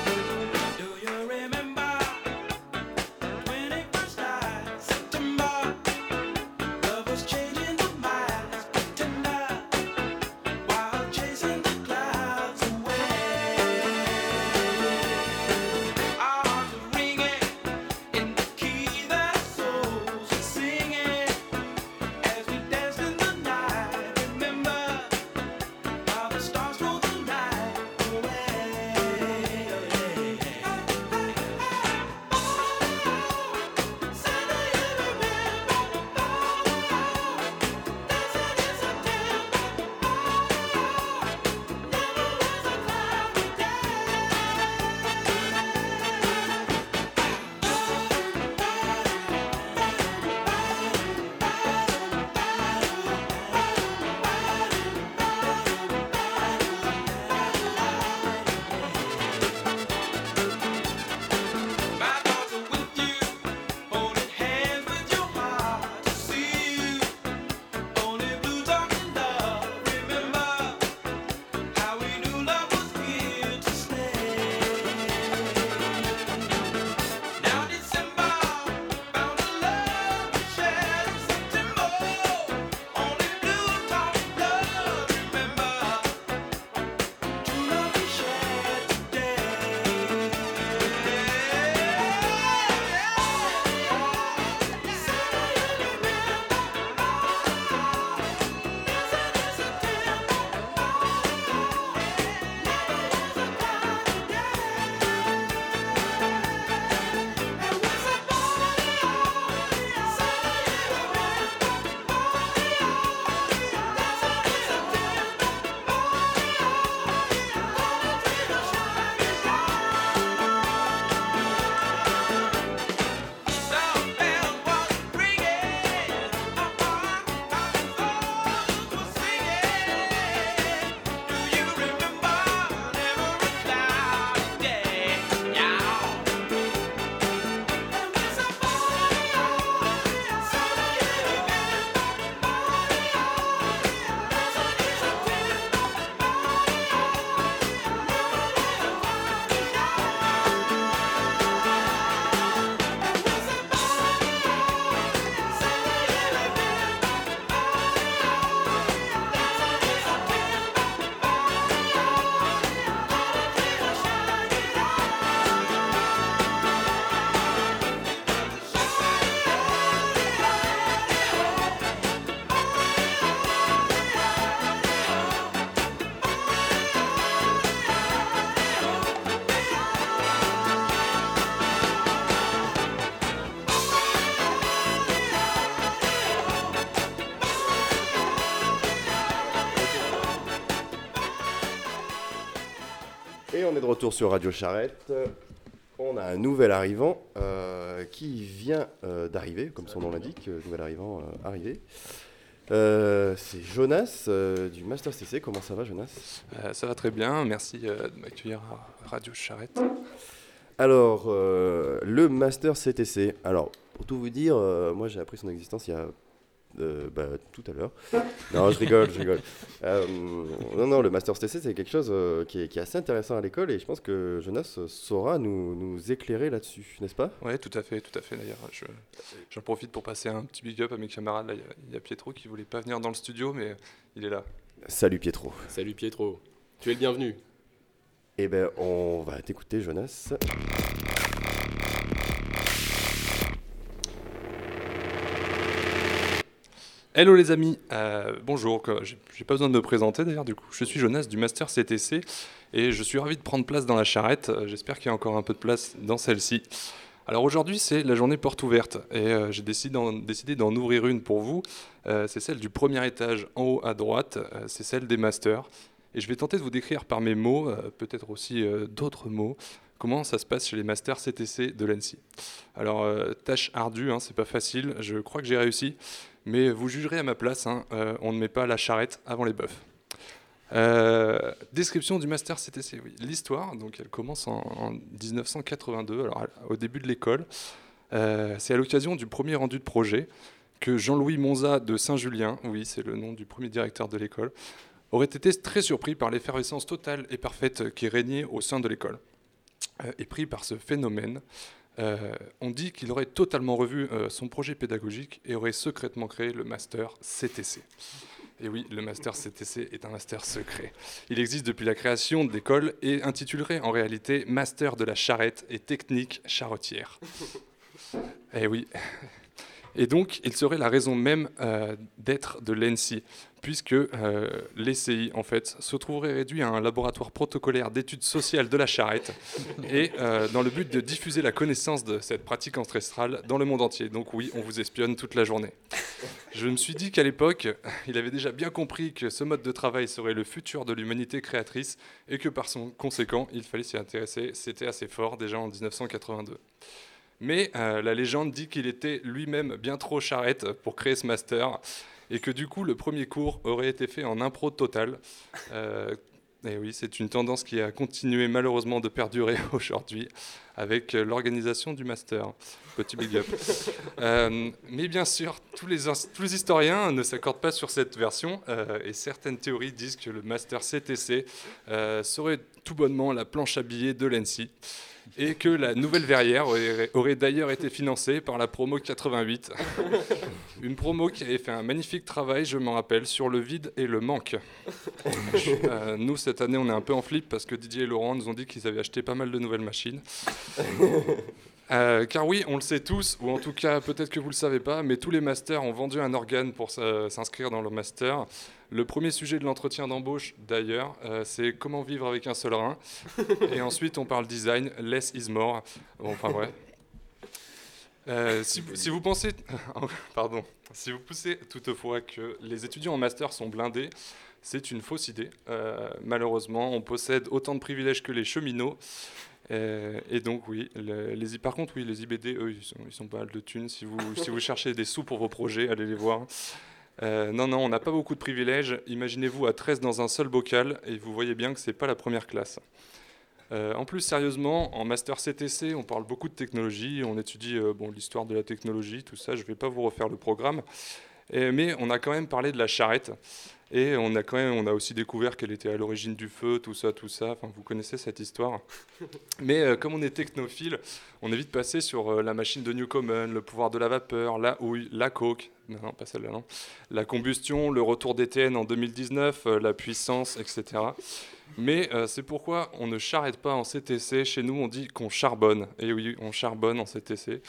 De retour sur Radio Charrette. On a un nouvel arrivant euh, qui vient euh, d'arriver, comme son nom l'indique, euh, nouvel arrivant arrivé. C'est Jonas du Master CC. Comment ça va, Jonas? Ça va très bien, merci de m'accueillir à Radio Charrette. Alors, le Master CTC. Alors, pour tout vous dire, moi j'ai appris son existence il y a euh, bah, tout à l'heure. Non, je rigole, je rigole. *laughs* Euh, non, non, le Master CTC, c'est quelque chose euh, qui, est, qui est assez intéressant à l'école et je pense que Jonas saura nous, nous éclairer là-dessus, n'est-ce pas? Ouais, tout à fait, tout à fait d'ailleurs. Je- J'en profite pour passer un petit big up à mes camarades. Là, il y a- il y, a Pietro qui voulait pas venir dans le studio, mais il est là. Salut Pietro. Salut Pietro. Tu es le bienvenu. Eh ben, on va t'écouter, Jonas. Hello les amis, Euh, bonjour, j'ai pas besoin de me présenter d'ailleurs du coup. Je suis Jonas du Master CTC et je suis ravi de prendre place dans la charrette. Euh, J'espère qu'il y a encore un peu de place dans celle-ci. Alors aujourd'hui c'est la journée porte ouverte et euh, j'ai décidé d'en- ouvrir une pour vous. Euh, c'est celle du premier étage en haut à droite, c'est celle des masters. Et je vais tenter de vous décrire par mes mots, peut-être aussi d'autres mots, comment ça se passe chez les masters CTC de l'ANSI. Alors, tâche ardue, hein, c'est pas facile, je crois que j'ai réussi, mais vous jugerez à ma place, hein, euh, on ne met pas la charrette avant les bœufs. Euh, description du master CTC. L'histoire, donc elle commence en, en 1982, alors au début de l'école. Euh, c'est à l'occasion du premier rendu de projet que Jean-Louis Monza de Saint-Julien, oui, c'est le nom du premier directeur de l'école, aurait été très surpris par l'effervescence totale et parfaite qui régnait au sein de l'école. Et pris par ce phénomène, euh, on dit qu'il aurait totalement revu euh, son projet pédagogique et aurait secrètement créé le master CTC. Et oui, le master CTC est un master secret. Il existe depuis la création de l'école et intitulerait en réalité Master de la charrette et technique charretière. Eh oui. Et donc, il serait la raison même euh, d'être de l'ENSI, puisque euh, l'ECI, en fait, se trouverait réduit à un laboratoire protocolaire d'études sociales de la charrette, *laughs* et euh, dans le but de diffuser la connaissance de cette pratique ancestrale dans le monde entier. Donc oui, on vous espionne toute la journée. Je me suis dit qu'à l'époque, il avait déjà bien compris que ce mode de travail serait le futur de l'humanité créatrice, et que par son conséquent, il fallait s'y intéresser. C'était assez fort déjà en 1982. Mais euh, la légende dit qu'il était lui-même bien trop charrette pour créer ce master et que du coup le premier cours aurait été fait en impro total. Euh, et oui, c'est une tendance qui a continué malheureusement de perdurer *laughs* aujourd'hui avec l'organisation du master. Petit big up. Euh, mais bien sûr, tous les, tous historiens ne s'accordent pas sur cette version et certaines théories disent que le master CTC serait tout bonnement la planche à billets de l'ENSI et que la nouvelle verrière aurait, aurait d'ailleurs été financée par la promo 88. *laughs* Une promo qui avait fait un magnifique travail, je m'en rappelle, sur le vide et le manque. Euh, nous, cette année, on est un peu en flip parce que Didier et Laurent nous ont dit qu'ils avaient acheté pas mal de nouvelles machines. *laughs* Euh, car oui, on le sait tous, ou en tout cas peut-être que vous le savez pas, mais tous les masters ont vendu un organe pour s'inscrire dans le master. Le premier sujet de l'entretien d'embauche, d'ailleurs, euh, c'est comment vivre avec un seul rein. Et *laughs* ensuite, on parle design, less is more. Bon, enfin ouais. Euh, si, vous- si vous pensez, *laughs* pardon, si vous poussez toutefois que les étudiants en master sont blindés, c'est une fausse idée. Malheureusement, on possède autant de privilèges que les cheminots. Euh, et donc oui, le- les, I- par contre oui, les IBD, eux, ils sont, ils sont pas mal de thunes. Si vous, si vous *laughs* cherchez des sous pour vos projets, allez les voir. Euh, non, non, on n'a pas beaucoup de privilèges. Imaginez-vous à 13 dans un seul bocal et vous voyez bien que c'est pas la première classe. Euh, en plus, sérieusement, en master CTC, on parle beaucoup de technologie, on étudie euh, bon, l'histoire de la technologie, tout ça. Je ne vais pas vous refaire le programme, Et- mais on a quand même parlé de la charrette et on a quand même, on a aussi découvert qu'elle était à l'origine du feu, tout ça, tout ça. Enfin, vous connaissez cette histoire. *laughs* Mais euh, comme on est technophile, on est vite passé sur euh, la machine de Newcomen, le pouvoir de la vapeur, la houille, la coke. Non, non, pas celle-là, non. La combustion, le retour d'ETN en 2019, euh, la puissance, etc. Mais c'est pourquoi on ne charrette pas en CTC. Chez nous, on dit qu'on charbonne. Et oui, on charbonne en CTC.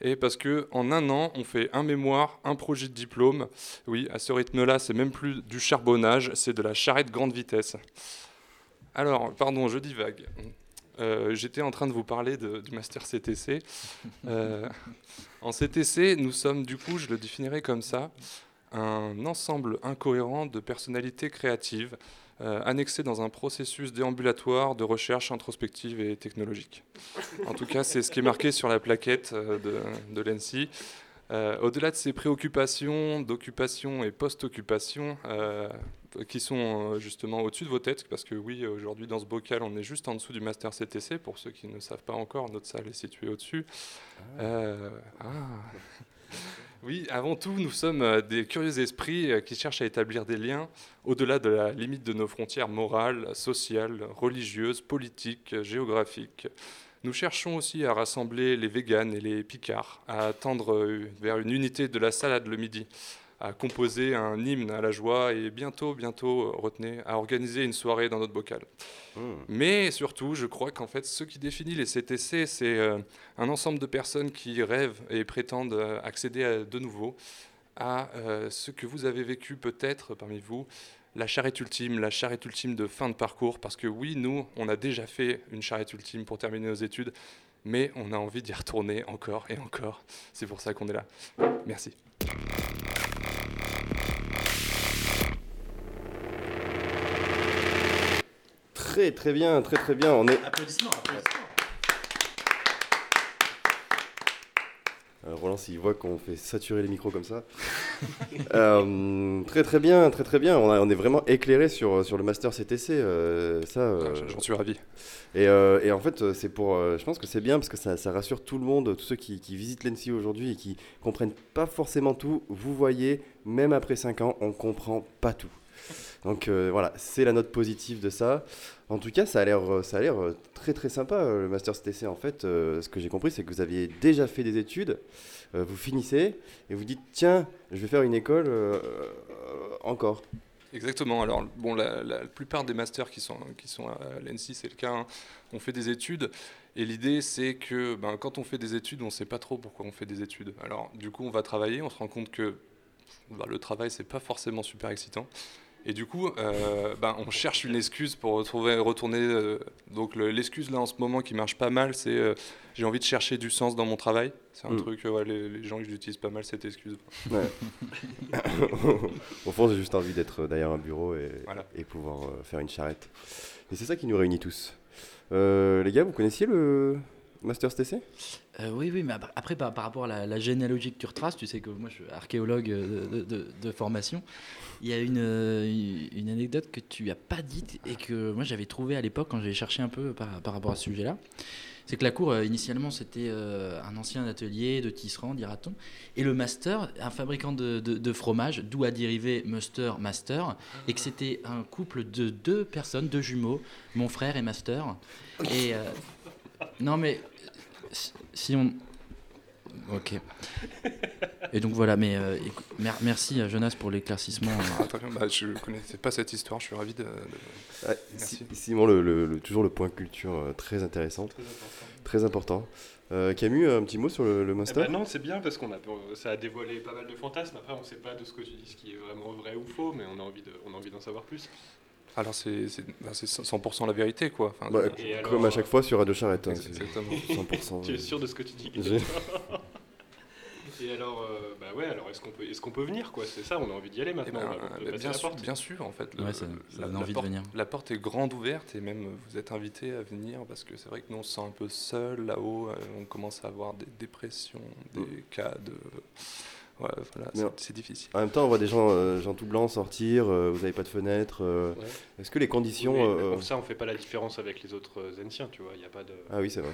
Et parce que en un an, on fait un mémoire, un projet de diplôme. Oui, à ce rythme-là, c'est même plus du charbonnage, c'est de la charrette grande vitesse. Alors, pardon, je divague. Euh, J'étais en train de vous parler de- du master CTC. *laughs* Euh, en CTC, nous sommes du coup, je le définirais comme ça, un ensemble incohérent de personnalités créatives euh, annexé dans un processus déambulatoire de recherche introspective et technologique. En tout cas, c'est ce qui est marqué sur la plaquette euh, de, de l'ENSI. Euh, Au-delà de ces préoccupations d'occupation et post-occupation, qui sont justement au-dessus de vos têtes, parce que oui, aujourd'hui dans ce bocal, on est juste en dessous du Master CTC, pour ceux qui ne savent pas encore, notre salle est située au-dessus. Ah. Oui, avant tout, nous sommes euh, des curieux esprits euh, qui cherchent à établir des liens au-delà de la limite de nos frontières morales, sociales, religieuses, politiques, géographiques. Nous cherchons aussi à rassembler les véganes et les picards, à tendre euh, vers une unité de la salade le midi, à composer un hymne à la joie et bientôt, bientôt, euh, retenez, à organiser une soirée dans notre bocal. Mais surtout, je crois qu'en fait, ce qui définit les CTC, c'est euh, un ensemble de personnes qui rêvent et prétendent euh, accéder à, de nouveau à euh, ce que vous avez vécu peut-être parmi vous, la charrette ultime, la charrette ultime de fin de parcours. Parce que oui, nous, on a déjà fait une charrette ultime pour terminer nos études, mais on a envie d'y retourner encore et encore. C'est pour ça qu'on est là. Merci. Très très bien, très très bien. On est. Applaudissements, Euh, Roland, s'il voit qu'on fait saturer les micros comme ça. *laughs* Euh, très très bien, très très bien. On, a- on est vraiment éclairé sur, sur le master CTC. euh, ça, euh, J'en suis ravi. Et, euh, et en fait, c'est pour. euh, je pense que c'est bien parce que ça, ça rassure tout le monde, tous ceux qui, qui visitent l'ENSI aujourd'hui et qui comprennent pas forcément tout. Vous voyez, même après 5 ans, on comprend pas tout. Donc euh, voilà, c'est la note positive de ça. En tout cas, ça a l'air, euh, euh, très très sympa euh, le master CTC. En fait, ce que j'ai compris, c'est que vous aviez déjà fait des études, vous finissez et vous dites tiens, je vais faire une école encore. Exactement. Alors, bon, la, plupart des masters qui sont, qui sont à l'ENSI, c'est le cas. hein. On fait des études. Et l'idée, c'est que ben, quand on fait des études, on ne sait pas trop pourquoi on fait des études. Alors, du coup, on va travailler. On se rend compte que ben, le travail, c'est pas forcément super excitant. Et du coup, euh, ben, on cherche une excuse pour retrouver, retourner. euh, donc, le- l'excuse là en ce moment qui marche pas mal, c'est euh, j'ai envie de chercher du sens dans mon travail. C'est un Mm. truc, ouais, les, les gens ils utilisent pas mal cette excuse. Ouais. *laughs* Au fond, j'ai juste envie d'être derrière un bureau et, Voilà. et pouvoir euh, faire une charrette. Et c'est ça qui nous réunit tous. Euh, les gars, vous connaissiez le Master STC Euh, oui, oui, mais ap- après, par, par rapport à la, généalogie que tu retraces, tu sais que moi, je suis archéologue euh, de, de- formation. Il y a une, euh, une anecdote que tu as pas dite et que moi, j'avais trouvé à l'époque quand j'ai cherché un peu par, par rapport à ce sujet-là. C'est que la cour, euh, initialement, c'était un ancien atelier de tisserand, dira-t-on. Et le master, un fabricant de, de- fromage, d'où a dérivé Muster Master, et que c'était un couple de deux personnes, deux jumeaux, mon frère et Master. Et. Non, mais si- on. Ok. Et donc voilà, mais euh, mer- merci à Jonas pour l'éclaircissement. Ah, très bien. Bah, je connaissais pas cette histoire, je suis ravi de. de- Ouais, Merci. Si- Simon, le, le- le- toujours le point culture euh, très intéressant. Très important. Euh, Camus, un petit mot sur le, le Eh master ben non, c'est bien parce qu'on a, ça a dévoilé pas mal de fantasmes. Après, on ne sait pas de ce que tu dis ce qui est vraiment vrai ou faux, mais on a envie de- on a envie d'en savoir plus. Alors c'est c'est- bah, c'est 100% la vérité quoi. Enfin, Bah, Et Comme alors, à chaque fois sur Radio Charrette. hein, exactement. 100%. Tu es sûr de ce que tu dis *laughs* Et alors, euh, bah ouais, alors est-ce qu'on peut, est-ce qu'on peut venir quoi? C'est ça, on a envie d'y aller Eh maintenant. ben, on peut euh, bien, la sûr, bien sûr, en fait. Ouais, ça- ça donne envie de porte, venir. la porte est grande ouverte et même euh, vous êtes invité à venir parce que c'est vrai que nous on se sent un peu seul là-haut. euh, On commence à avoir des dépressions, des cas de. Ouais, voilà, Mais c'est- difficile. En même temps, on voit des gens, euh, gens tout blancs sortir, euh, vous n'avez pas de fenêtre. euh, Ouais. Est-ce que les conditions. Oui, euh, pour ça, on fait pas la différence avec les autres anciens, tu vois. Il y a pas de. Ah oui, c'est vrai.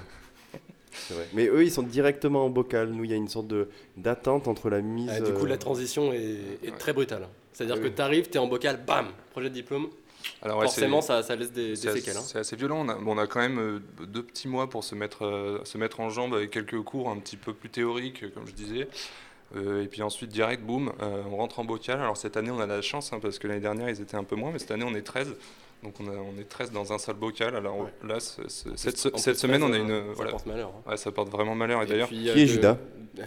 *laughs* C'est vrai. Mais eux, ils sont directement en bocal. Nous, il y a une sorte de d'attente entre la mise. Ah, du coup, la transition est, est très brutale. C'est-à-dire que tu arrives, tu es en bocal, bam, projet de diplôme. Alors, ouais, Forcément, ça, ça laisse des, séquelles. hein. C'est assez violent. On a, bon, on a quand même euh, deux petits mois pour se mettre, euh, se mettre en jambe avec quelques cours un petit peu plus théoriques, comme je disais. Euh, et puis ensuite, direct, boum, euh, on rentre en bocal. Alors cette année, on a la chance, hein, parce que l'année dernière, ils étaient un peu moins, mais cette année, on est 13. Donc on, a- on est 13 dans un seul bocal. Alors là, ce- ce- cette, se- semaine, on a 13, une... ça voilà. porte malheur, hein. Ouais, ça porte vraiment malheur. Et, Et d'ailleurs... Qui est de- Judas? Ouais,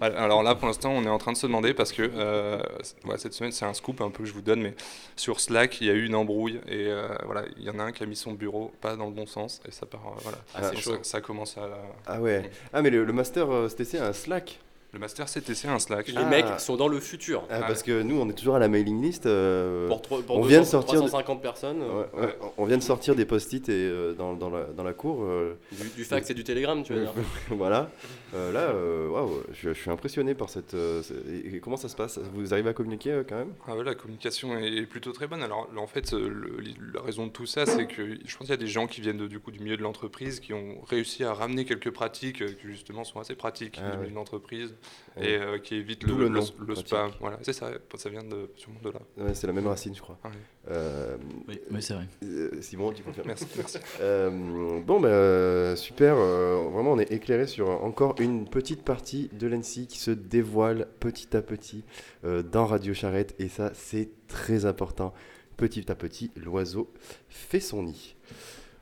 *laughs* Alors là, pour l'instant, on est en train de se demander parce que euh, ouais, cette semaine, c'est un scoop un peu que je vous donne, mais sur Slack, il y a eu une embrouille et euh, voilà, il y en a un qui a mis son bureau pas dans le bon sens et ça part. euh, voilà, Ah, c'est Ça- chaud. Ça, commence à. Ah ouais. Ah, mais le, le master STC a un Slack. Le master CTC un Slack. Les mecs sont dans le futur. Ah, parce que nous, on est toujours à la mailing list. euh, Pour on 200, vient de sortir. 350 personnes, euh, Ouais, ouais, On vient de sortir des post-it et euh, dans, dans la, dans la cour. euh, Du- du fax et du télégramme, tu veux dire. *laughs* voilà. Euh, là, euh, waouh, je, je suis impressionné par cette. euh, c'est- et- et comment ça se passe? Vous arrivez à communiquer euh, quand même? Ah ouais, la communication est plutôt très bonne. Alors là, en fait, le- la raison de tout ça, c'est que je pense qu'il y a des gens qui viennent de- du coup du milieu de l'entreprise qui ont réussi à ramener quelques pratiques qui justement sont assez pratiques Ah du milieu ouais. de l'entreprise. Et euh, qui évitent D'où le, le nom, spam. Voilà, c'est ça. Ça vient de sûrement de là. Ouais, c'est la même racine, je crois. Ouais. Euh, Oui, oui, c'est vrai. euh, Simon, tu confirmes Merci, merci. *laughs* Euh, bon, bah, super. euh, vraiment, on est éclairé sur encore une petite partie de l'ENSI qui se dévoile petit à petit euh, dans Radio Charrette. Et ça, c'est très important. Petit à petit, l'oiseau fait son nid.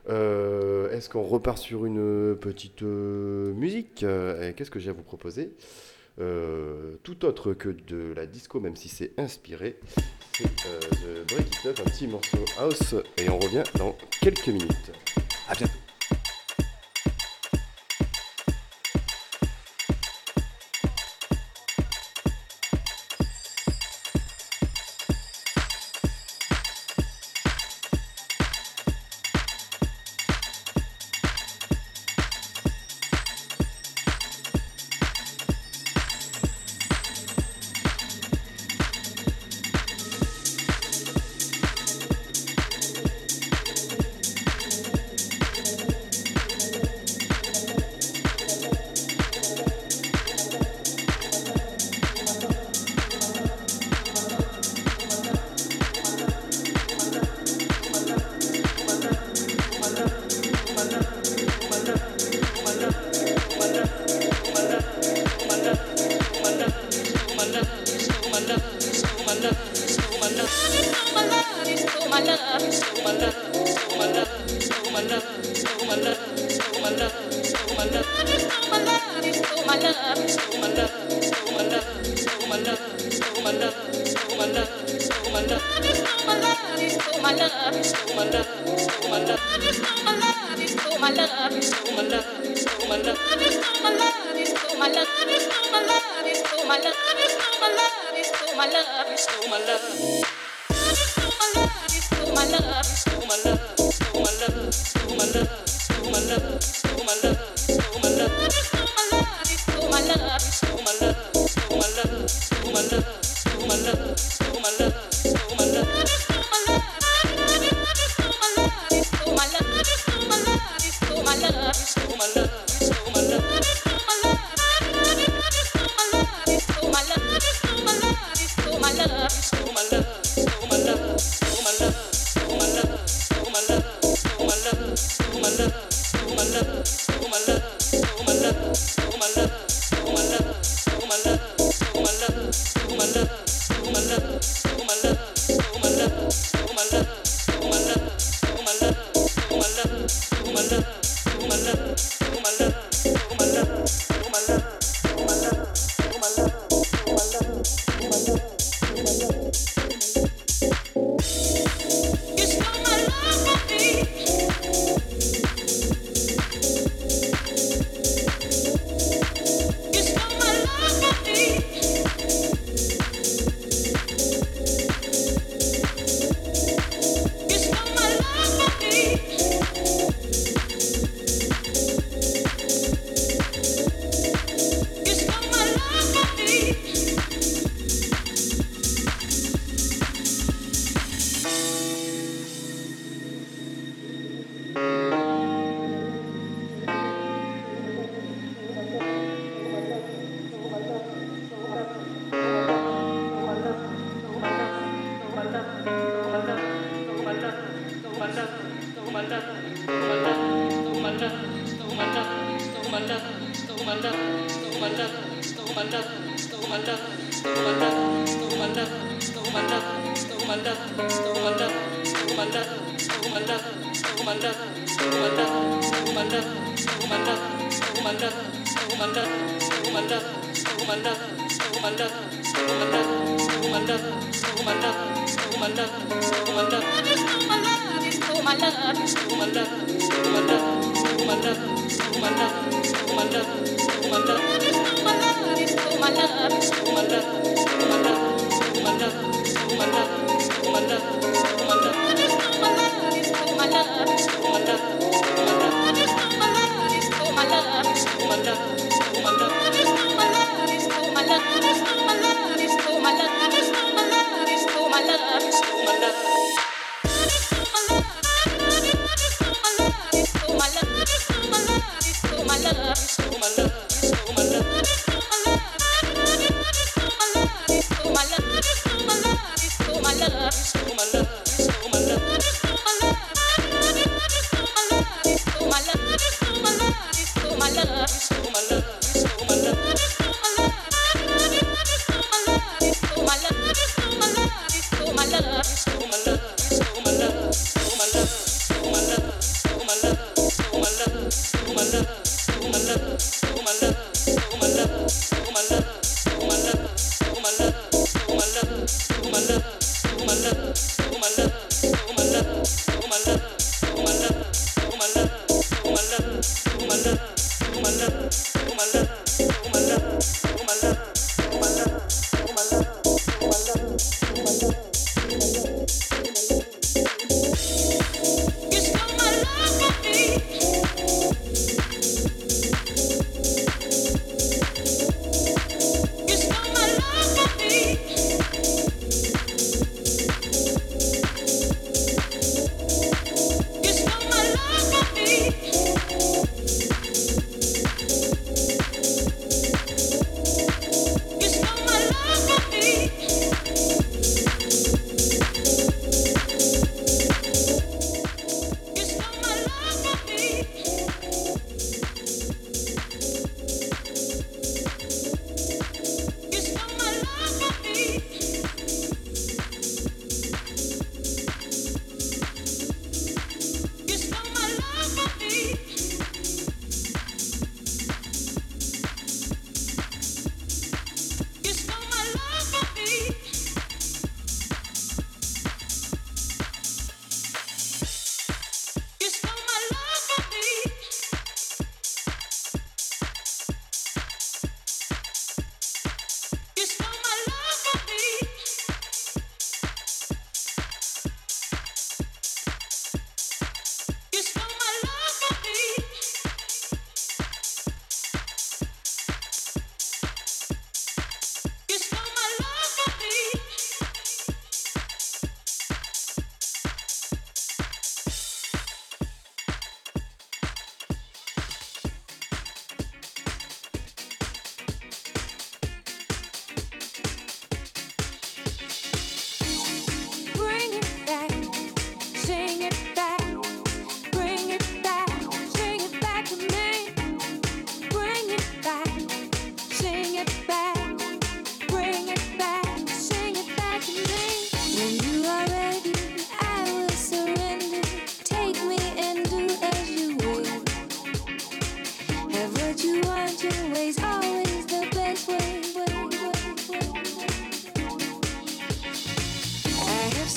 Euh, Est-ce qu'on repart sur une petite euh, musique? Euh, Qu'est-ce que j'ai à vous proposer? Euh, Tout autre que de la disco, même si c'est inspiré. C'est euh, de Break It Up, un petit morceau house. Et on revient dans quelques minutes. À bientôt.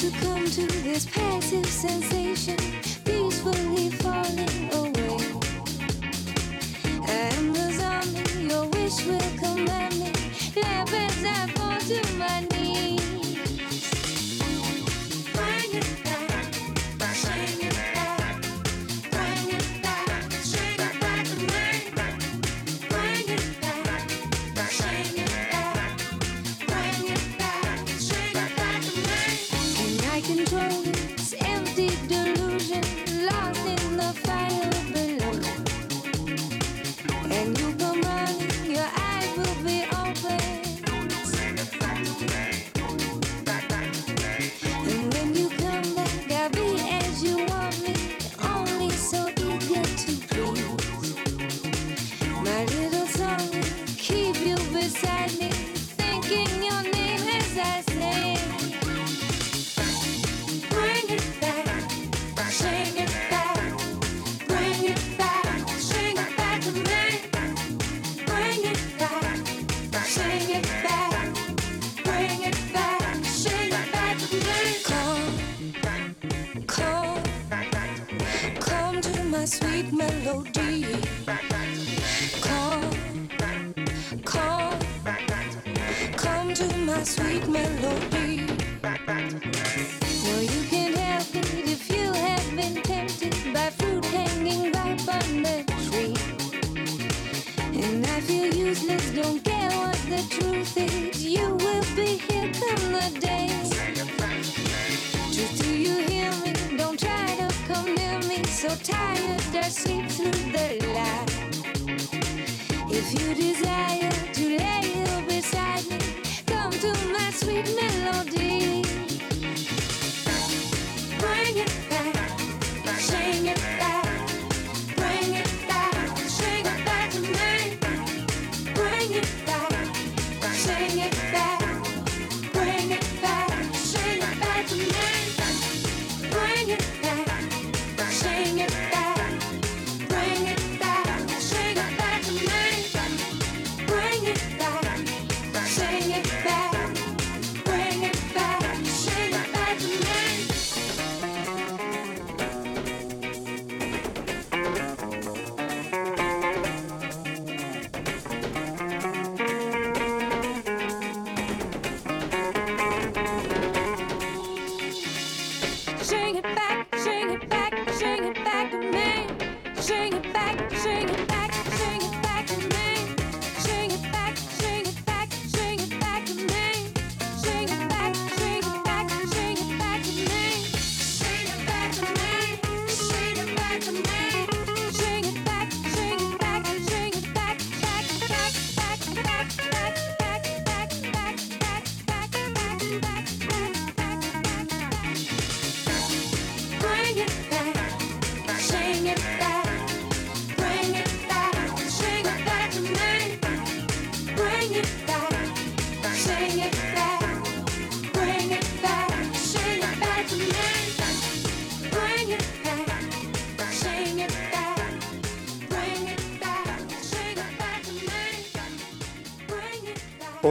Have to this passive sensation, peacefully falling away.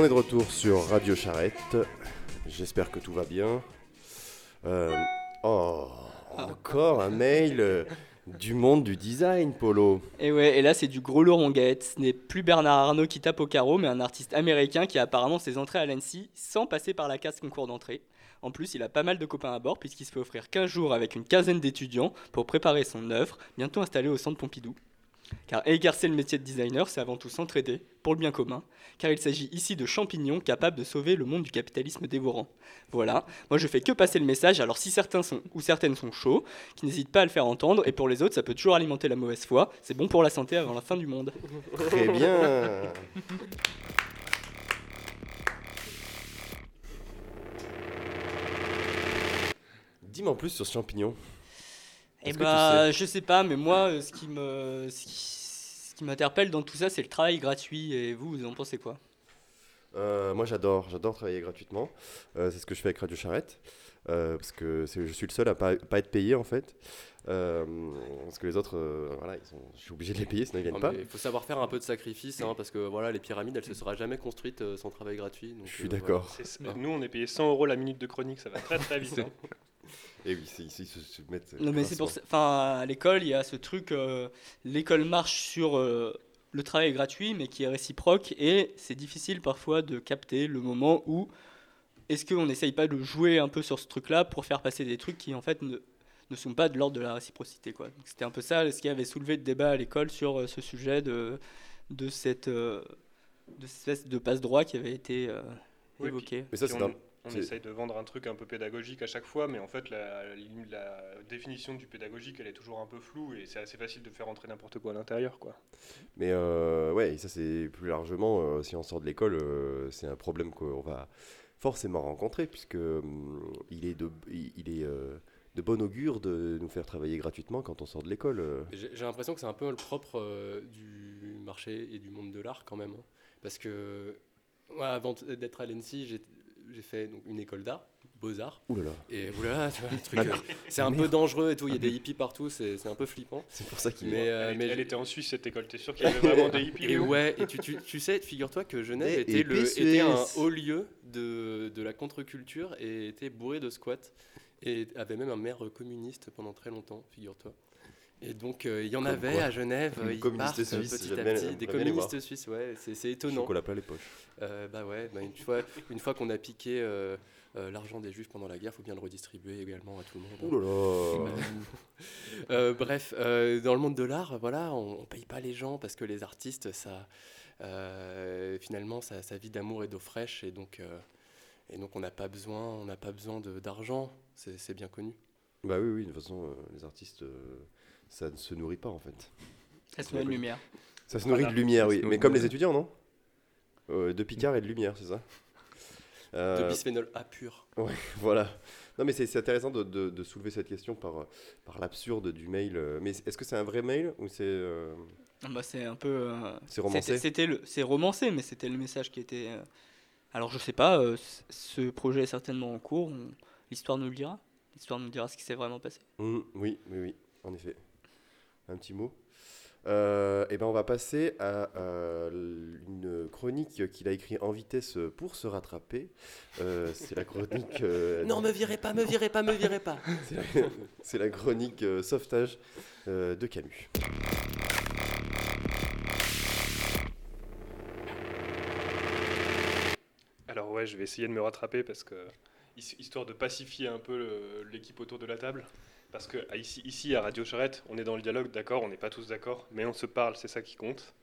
On est de retour sur Radio Charrette. J'espère que tout va bien. Euh, oh, encore un mail euh, du monde du design, Polo. Et ouais, et là c'est du gros lourd. Ce n'est plus Bernard Arnault qui tape au carreau, mais un artiste américain qui a apparemment ses entrées à l'ANSI sans passer par la case concours d'entrée. En plus, il a pas mal de copains à bord puisqu'il se fait offrir 15 jours avec une quinzaine d'étudiants pour préparer son œuvre, bientôt installée au centre Pompidou. Car exercer le métier de designer, c'est avant tout s'entraider pour le bien commun, car il s'agit ici de champignons capables de sauver le monde du capitalisme dévorant. Voilà, moi je fais que passer le message, alors si certains sont, ou certaines sont chauds, qui n'hésitent pas à le faire entendre, et pour les autres, ça peut toujours alimenter la mauvaise foi, c'est bon pour la santé avant la fin du monde. Très bien. Dis-moi en plus sur ce champignon. Eh tu bah, je sais pas, mais moi, euh, ce qui me, ce qui, ce qui m'interpelle dans tout ça, c'est le travail gratuit. Et vous, vous en pensez quoi? Euh, moi j'adore, j'adore travailler gratuitement. Euh, c'est ce que je fais avec Radio Charrette. euh, parce que je suis le seul à pas, pas être payé en fait. Euh, parce que les autres, euh, voilà, ils sont, je suis obligé de les payer, sinon ils viennent Non, pas. Il faut savoir faire un peu de sacrifice, hein, parce que voilà, les pyramides, elles se seraient jamais construites euh, sans travail gratuit. donc, Je suis euh, d'accord. voilà. Nous, on est payé 100 euros la minute de chronique, ça va très très vite. *laughs* hein. Et oui, c'est- ils se, se mettent. Non, mais c'est pour ça. Enfin, à l'école, il y a ce truc. euh, l'école marche sur euh, le travail gratuit, mais qui est réciproque. Et c'est difficile parfois de capter le moment où est-ce qu'on n'essaye pas de jouer un peu sur ce truc-là pour faire passer des trucs qui, en fait, ne, ne sont pas de l'ordre de la réciprocité. Quoi. Donc, c'était un peu ça ce qui avait soulevé le débat à l'école sur euh, ce sujet de, de cette, euh, de cette espèce de passe-droit qui avait été euh, Oui, évoqué. puis- puis on, essaye de vendre un truc un peu pédagogique à chaque fois, mais en fait, la, la définition du pédagogique, elle est toujours un peu floue et c'est assez facile de faire entrer n'importe quoi à l'intérieur. quoi. Mais euh, ouais, et ça c'est plus largement, euh, si on sort de l'école, euh, c'est un problème qu'on va forcément rencontrer, puisque hum, il est, de, il, il est euh, de bon augure de nous faire travailler gratuitement quand on sort de l'école. euh. J'ai j'ai l'impression que c'est un peu le propre euh, du marché et du monde de l'art quand même. hein. Parce que moi, avant d'être à l'ENSI, j'ai fait donc, une école d'art, beaux-arts. Ouh là là. Et oulala, tu vois, le truc, Ah, euh, c'est un Merde. peu dangereux et tout. Il y a des hippies partout, c'est c'est un peu flippant. C'est pour ça qu'il Mais, euh, elle, mais elle était en Suisse cette école, t'es sûr *laughs* qu'il y avait vraiment des hippies Et ouais, et tu, tu, tu sais, figure-toi que Genève était, le, était un haut lieu de, de la contre-culture et était bourré de squats. Et avait même un maire communiste pendant très longtemps, figure-toi. Et donc, euh, il y en Comme avait quoi. à Genève, Une ils partent suisse, petit à petit. Des communistes suisses, ouais, c'est c'est étonnant. Chocolat plein les poches. Euh, bah ouais, bah une fois, une fois qu'on a piqué euh, euh, l'argent des juifs pendant la guerre, faut bien le redistribuer également à tout le monde. Ouh là là. Euh, bref, euh, dans le monde de l'art, voilà, on, on paye pas les gens parce que les artistes, ça, euh, finalement, ça, ça vit d'amour et d'eau fraîche et donc, euh, et donc on n'a pas besoin, on n'a pas besoin d'argent, c'est bien connu. Bah oui, oui, de toute façon, euh, les artistes, euh, ça ne se nourrit pas en fait. Ça se nourrit de lumière. Ça se nourrit Voilà. de lumière, oui. Mais de comme les étudiants, non Euh, De Picard et de lumière, c'est ça De Euh, bisphénol A pur. Ouais, *laughs* voilà. Non, mais c'est c'est intéressant de, de- de soulever cette question par, par l'absurde du mail. Mais est-ce que c'est un vrai mail ou c'est. euh, Ah bah, c'est un peu. euh, C'est romancé c'était- C'était le, c'est romancé, mais c'était le message qui était. euh, Alors je sais pas. euh, ce projet est certainement en cours. on- L'histoire nous le dira. L'histoire nous dira ce qui s'est vraiment passé. Mm, oui, oui, oui, en effet. Un petit mot. Euh, et ben on va passer à euh, une chronique qu'il a écrite en vitesse pour se rattraper. Euh, c'est la chronique. euh, *laughs* Non, me virez pas, me virez pas, me virez pas. *laughs* c'est la, chronique euh, sauvetage euh, de Camus. Alors ouais, je vais essayer de me rattraper parce que his- histoire de pacifier un peu l'équipe autour de la table. Parce que ici, ici à Radio Charrette, on est dans le dialogue, d'accord, on n'est pas tous d'accord, mais on se parle, c'est ça qui compte.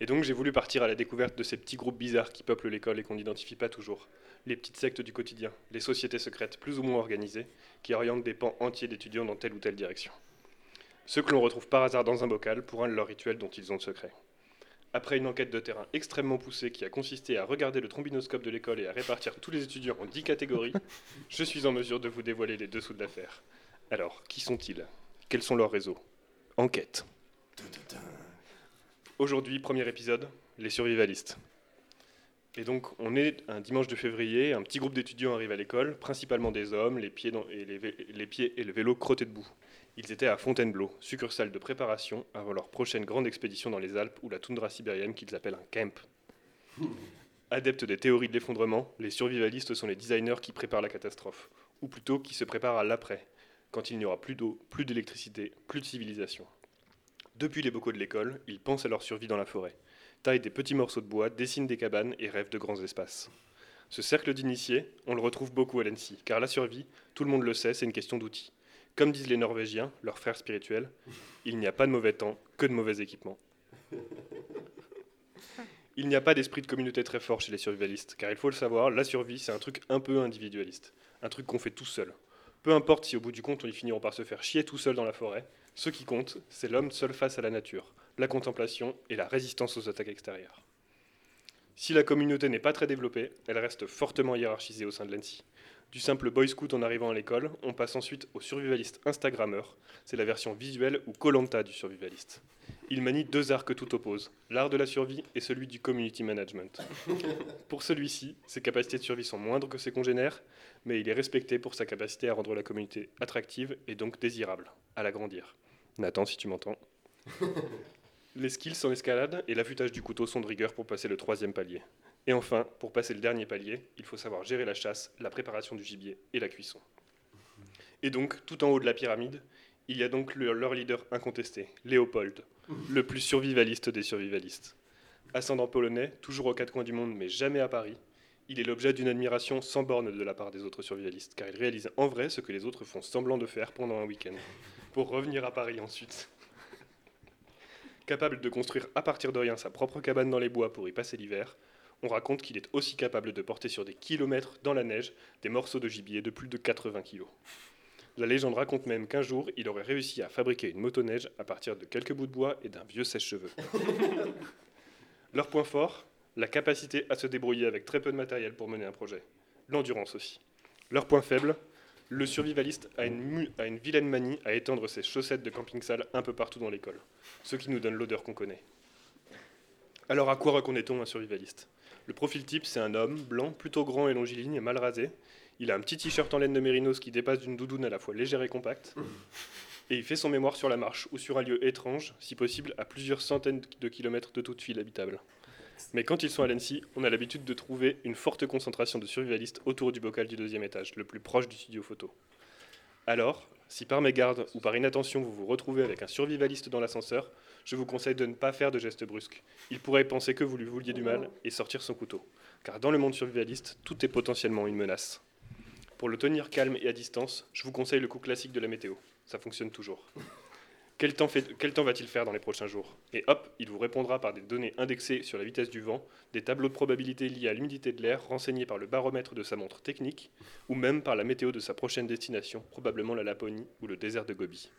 Et donc j'ai voulu partir à la découverte de ces petits groupes bizarres qui peuplent l'école et qu'on n'identifie pas toujours. Les petites sectes du quotidien, les sociétés secrètes plus ou moins organisées, qui orientent des pans entiers d'étudiants dans telle ou telle direction. Ceux que l'on retrouve par hasard dans un bocal pour un de leurs rituels dont ils ont le secret. Après une enquête de terrain extrêmement poussée qui a consisté à regarder le trombinoscope de l'école et à répartir tous les étudiants en 10 catégories, je suis en mesure de vous dévoiler les dessous de l'affaire. Alors, qui sont-ils? Quels sont leurs réseaux? Enquête. Aujourd'hui, premier épisode, les survivalistes. Et donc, on est un dimanche de février, un petit groupe d'étudiants arrive à l'école, principalement des hommes, les pieds, et le vélo crottés debout. Ils étaient à Fontainebleau, succursale de préparation avant leur prochaine grande expédition dans les Alpes ou la toundra sibérienne qu'ils appellent un camp. Adeptes des théories de l'effondrement, les survivalistes sont les designers qui préparent la catastrophe, ou plutôt qui se préparent à l'après, quand il n'y aura plus d'eau, plus d'électricité, plus de civilisation. Depuis les bocaux de l'école, ils pensent à leur survie dans la forêt, taillent des petits morceaux de bois, dessinent des cabanes et rêvent de grands espaces. Ce cercle d'initiés, on le retrouve beaucoup à l'ENSI, car la survie, tout le monde le sait, c'est une question d'outils. Comme disent les Norvégiens, leurs frères spirituels, il n'y a pas de mauvais temps, que de mauvais équipements. Il n'y a pas d'esprit de communauté très fort chez les survivalistes, car il faut le savoir, la survie, c'est un truc un peu individualiste, un truc qu'on fait tout seul. Peu importe si au bout du compte on y finira par se faire chier tout seul dans la forêt, ce qui compte, c'est l'homme seul face à la nature, la contemplation et la résistance aux attaques extérieures. Si la communauté n'est pas très développée, elle reste fortement hiérarchisée au sein de l'ANSI. Du simple boy scout en arrivant à l'école, on passe ensuite au survivaliste Instagrammeur. C'est la version visuelle ou Colanta du survivaliste. Il manie deux arts que tout oppose, l'art de la survie et celui du community management. *laughs* Pour celui-ci, ses capacités de survie sont moindres que ses congénères, mais il est respecté pour sa capacité à rendre la communauté attractive et donc désirable, à l'agrandir. Nathan, si tu m'entends. *laughs* Les skills en escalade et l'affûtage du couteau sont de rigueur pour passer le troisième palier. Et enfin, pour passer le dernier palier, il faut savoir gérer la chasse, la préparation du gibier et la cuisson. Et donc, tout en haut de la pyramide, il y a donc le- leur leader incontesté, Léopold, le plus survivaliste des survivalistes. Ascendant polonais, toujours aux quatre coins du monde, mais jamais à Paris, il est l'objet d'une admiration sans borne de la part des autres survivalistes, car il réalise en vrai ce que les autres font semblant de faire pendant un week-end, pour revenir à Paris ensuite. *laughs* Capable de construire à partir de rien sa propre cabane dans les bois pour y passer l'hiver, on raconte qu'il est aussi capable de porter sur des kilomètres dans la neige des morceaux de gibier de plus de 80 kilos. La légende raconte même qu'un jour, il aurait réussi à fabriquer une motoneige à partir de quelques bouts de bois et d'un vieux sèche-cheveux. *laughs* Leur point fort, la capacité à se débrouiller avec très peu de matériel pour mener un projet. L'endurance aussi. Leur point faible, le survivaliste a une, mu- a une vilaine manie à étendre ses chaussettes de camping-salle un peu partout dans l'école, ce qui nous donne l'odeur qu'on connaît. Alors à quoi reconnaît-on un survivaliste? Le profil type, c'est un homme blanc, plutôt grand et longiligne, mal rasé. Il a un petit t-shirt en laine de mérinos qui dépasse d'une doudoune à la fois légère et compacte. Et il fait son mémoire sur la marche ou sur un lieu étrange, si possible à plusieurs centaines de kilomètres de toute ville habitable. Mais quand ils sont à l'ANSI, on a l'habitude de trouver une forte concentration de survivalistes autour du bocal du deuxième étage, le plus proche du studio photo. Alors, si par mégarde ou par inattention vous vous retrouvez avec un survivaliste dans l'ascenseur, je vous conseille de ne pas faire de gestes brusques. Il pourrait penser que vous lui vouliez du mal et sortir son couteau. Car dans le monde survivaliste, tout est potentiellement une menace. Pour le tenir calme et à distance, je vous conseille le coup classique de la météo. Ça fonctionne toujours. *laughs* Quel temps, fait- quel temps va-t-il faire dans les prochains jours? Et hop, il vous répondra par des données indexées sur la vitesse du vent, des tableaux de probabilité liés à l'humidité de l'air renseignés par le baromètre de sa montre technique, ou même par la météo de sa prochaine destination, probablement la Laponie ou le désert de Gobi.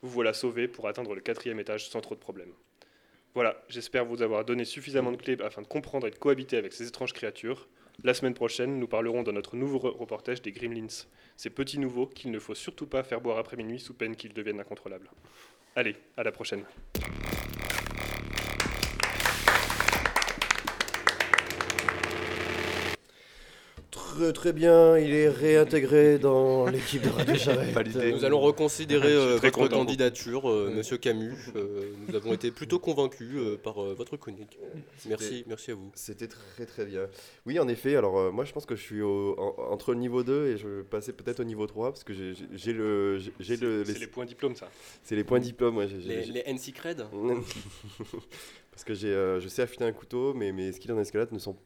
Vous voilà sauvé pour atteindre le quatrième étage sans trop de problèmes. Voilà, j'espère vous avoir donné suffisamment de clés afin de comprendre et de cohabiter avec ces étranges créatures. La semaine prochaine, nous parlerons dans notre nouveau re- reportage des Gremlins, ces petits nouveaux qu'il ne faut surtout pas faire boire après minuit sous peine qu'ils deviennent incontrôlables. Allez, à la prochaine. Très très bien, il est réintégré dans l'équipe de Radio Charrette. Nous allons reconsidérer euh, votre content. candidature, euh, Monsieur Camus. Euh, nous avons été plutôt convaincus euh, par euh, votre chronique. Merci, merci à vous. C'était très très bien. Oui, en effet, alors euh, moi je pense que je suis au- en- entre le niveau 2 et je vais passer peut-être au niveau 3 parce que j'ai- le. j'ai- j'ai le c'est les points diplômes, ça. C'est les points diplômes, ouais. Les, les NC Cred *laughs* Parce que j'ai, euh, je sais affûter un couteau, mais mes skills en escalade ne sont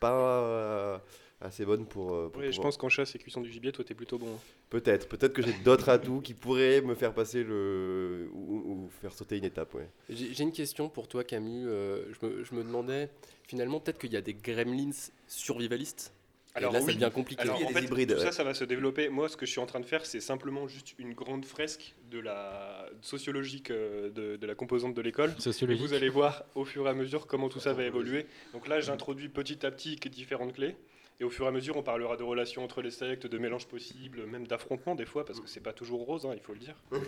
pas euh, assez bonnes pour. euh, pour Oui, je pense qu'en chasse et cuisson du gibier, toi, t'es plutôt bon. hein. Peut-être, peut-être que j'ai d'autres atouts qui pourraient me faire passer le. ou, ou faire sauter une étape, ouais. J'ai une question pour toi, Camus. Euh, je, me, je me demandais, finalement, peut-être qu'il y a des gremlins survivalistes? Et là, ça oui. devient compliqué. Alors, en fait, tout ça, ça va se développer. Moi, ce que je suis en train de faire, c'est simplement juste une grande fresque de la sociologique euh, de, de la composante de l'école. Et Sociologique. vous allez voir au fur et à mesure comment tout ça va évoluer. Donc là, j'introduis petit à petit différentes clés. Et au fur et à mesure, on parlera de relations entre les sectes, de mélanges possibles, même d'affrontements des fois, parce que c'est pas toujours rose, hein, il faut le dire. *laughs*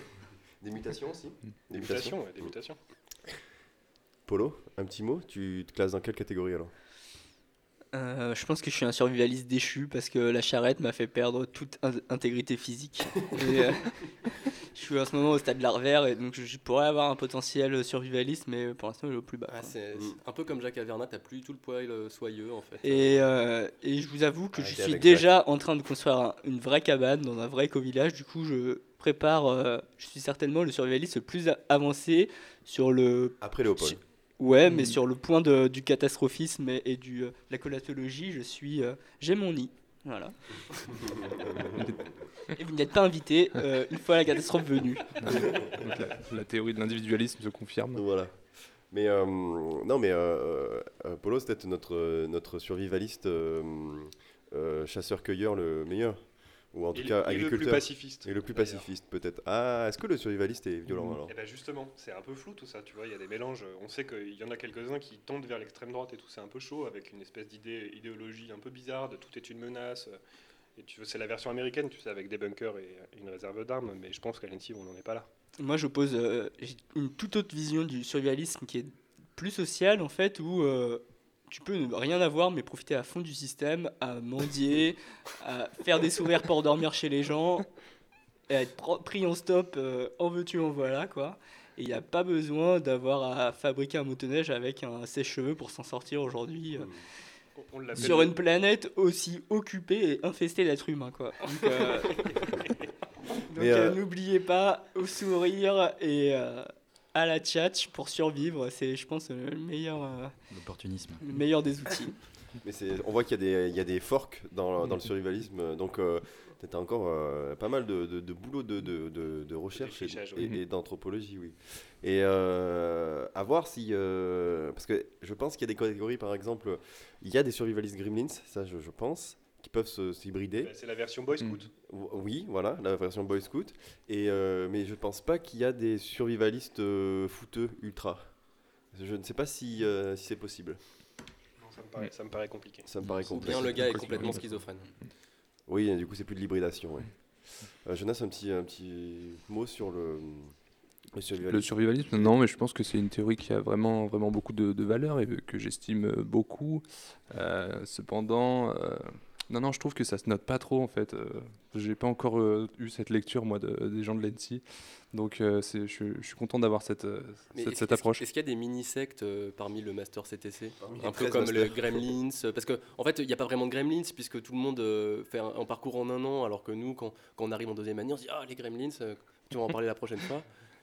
Des mutations aussi Des mutations, ouais, des mutations. Polo, un petit mot Tu te classes dans quelle catégorie alors? Euh, je pense que je suis un survivaliste déchu parce que la charrette m'a fait perdre toute in- intégrité physique. *laughs* Et, euh, je suis en ce moment au stade larvaire et donc je, je pourrais avoir un potentiel survivaliste, mais pour l'instant il est au plus bas. Ah, c'est c'est un peu comme Jacques Averna, t'as plus tout le poil euh, soyeux en fait. Et, euh, et je vous avoue que je Arrêtez suis déjà en train de construire un- une vraie cabane dans un vrai éco-village. Du coup, je prépare. euh, je suis certainement le survivaliste le plus avancé sur le. Après Léopold. Ouais, Mm. mais sur le point de- du catastrophisme et, et du, de la colatologie, je suis. euh, J'ai mon nid. Voilà. et vous n'êtes pas invité euh, une fois la catastrophe venue. Donc la, la théorie de l'individualisme se confirme. Voilà. Mais euh, non, mais euh, Polo, c'est peut-être notre, notre survivaliste euh, euh, chasseur-cueilleur le meilleur. Ou en Et tout le- cas et le plus agriculteur. pacifiste, Et le plus pacifiste, peut-être. Ah, est-ce que le survivaliste est violent alors Et ben justement, c'est un peu flou tout ça, tu vois, il y a des mélanges. On sait qu'il y en a quelques-uns qui tendent vers l'extrême droite et tout, c'est un peu chaud, avec une espèce d'idée, idéologie un peu bizarre de tout est une menace. Et tu vois, c'est la version américaine, tu sais, avec des bunkers et une réserve d'armes, mais je pense qu'à l'NC, on n'en est pas là. Moi, j'oppose euh, j'ai une toute autre vision du survivalisme qui est plus social, en fait, où euh, tu peux ne rien avoir, mais profiter à fond du système, à mendier, *laughs* à faire des sourires pour dormir chez les gens, et à être pris en stop, euh, en veux-tu, en voilà, quoi. Et il n'y a pas besoin d'avoir à fabriquer un motoneige avec un sèche-cheveux pour s'en sortir aujourd'hui. euh, On- sur une planète aussi occupée et infestée d'êtres humains, quoi. Donc, euh, *laughs* donc, n'oubliez pas au sourire et euh, à la tchatch pour survivre. C'est, je pense, le meilleur, euh, L'opportunisme. le meilleur des outils. *laughs* Mais c'est, on voit qu'il y a des, il y a des forks dans, dans le survivalisme, donc euh, tu as encore euh, pas mal de, de, de boulot de, de, de, de recherche et, oui. d'anthropologie, oui. Et euh, à voir si... euh, parce que je pense qu'il y a des catégories, par exemple, il y a des survivalistes gremlins, ça je, je pense, peuvent s'hybrider. Bah, c'est la version Boy Scout. Oui, voilà, la version Boy Scout. Et, euh, mais je pense pas qu'il y a des survivalistes euh, fouteux ultra. Je ne sais pas si, euh, si c'est possible. Ça me paraît, ça me paraît compliqué. Ça me paraît compliqué. bien le gars est complètement schizophrène. Oui, et du coup, c'est plus de l'hybridation. Ouais. Euh, Jonas, un petit, un petit mot sur le, le survivalisme. Le survivalisme, non, mais je pense que c'est une théorie qui a vraiment, vraiment beaucoup de, de valeur et que j'estime beaucoup. Euh, cependant, euh, non, non, je trouve que ça se note pas trop en fait. Euh, J'ai pas encore euh, eu cette lecture moi de- des gens de l'ENSI, donc euh, je, je suis content d'avoir cette, euh, cette, approche. Est-ce qu'il y a des mini-sectes euh, parmi le Master CTC Parmi Un peu 13 comme le. Gremlins Parce qu'en en fait, il n'y a pas vraiment de Gremlins puisque tout le monde euh, fait un, un parcours en un an, alors que nous, quand, quand on arrive en deuxième année, on se dit Ah, les Gremlins, euh, tu vas en parler la prochaine fois.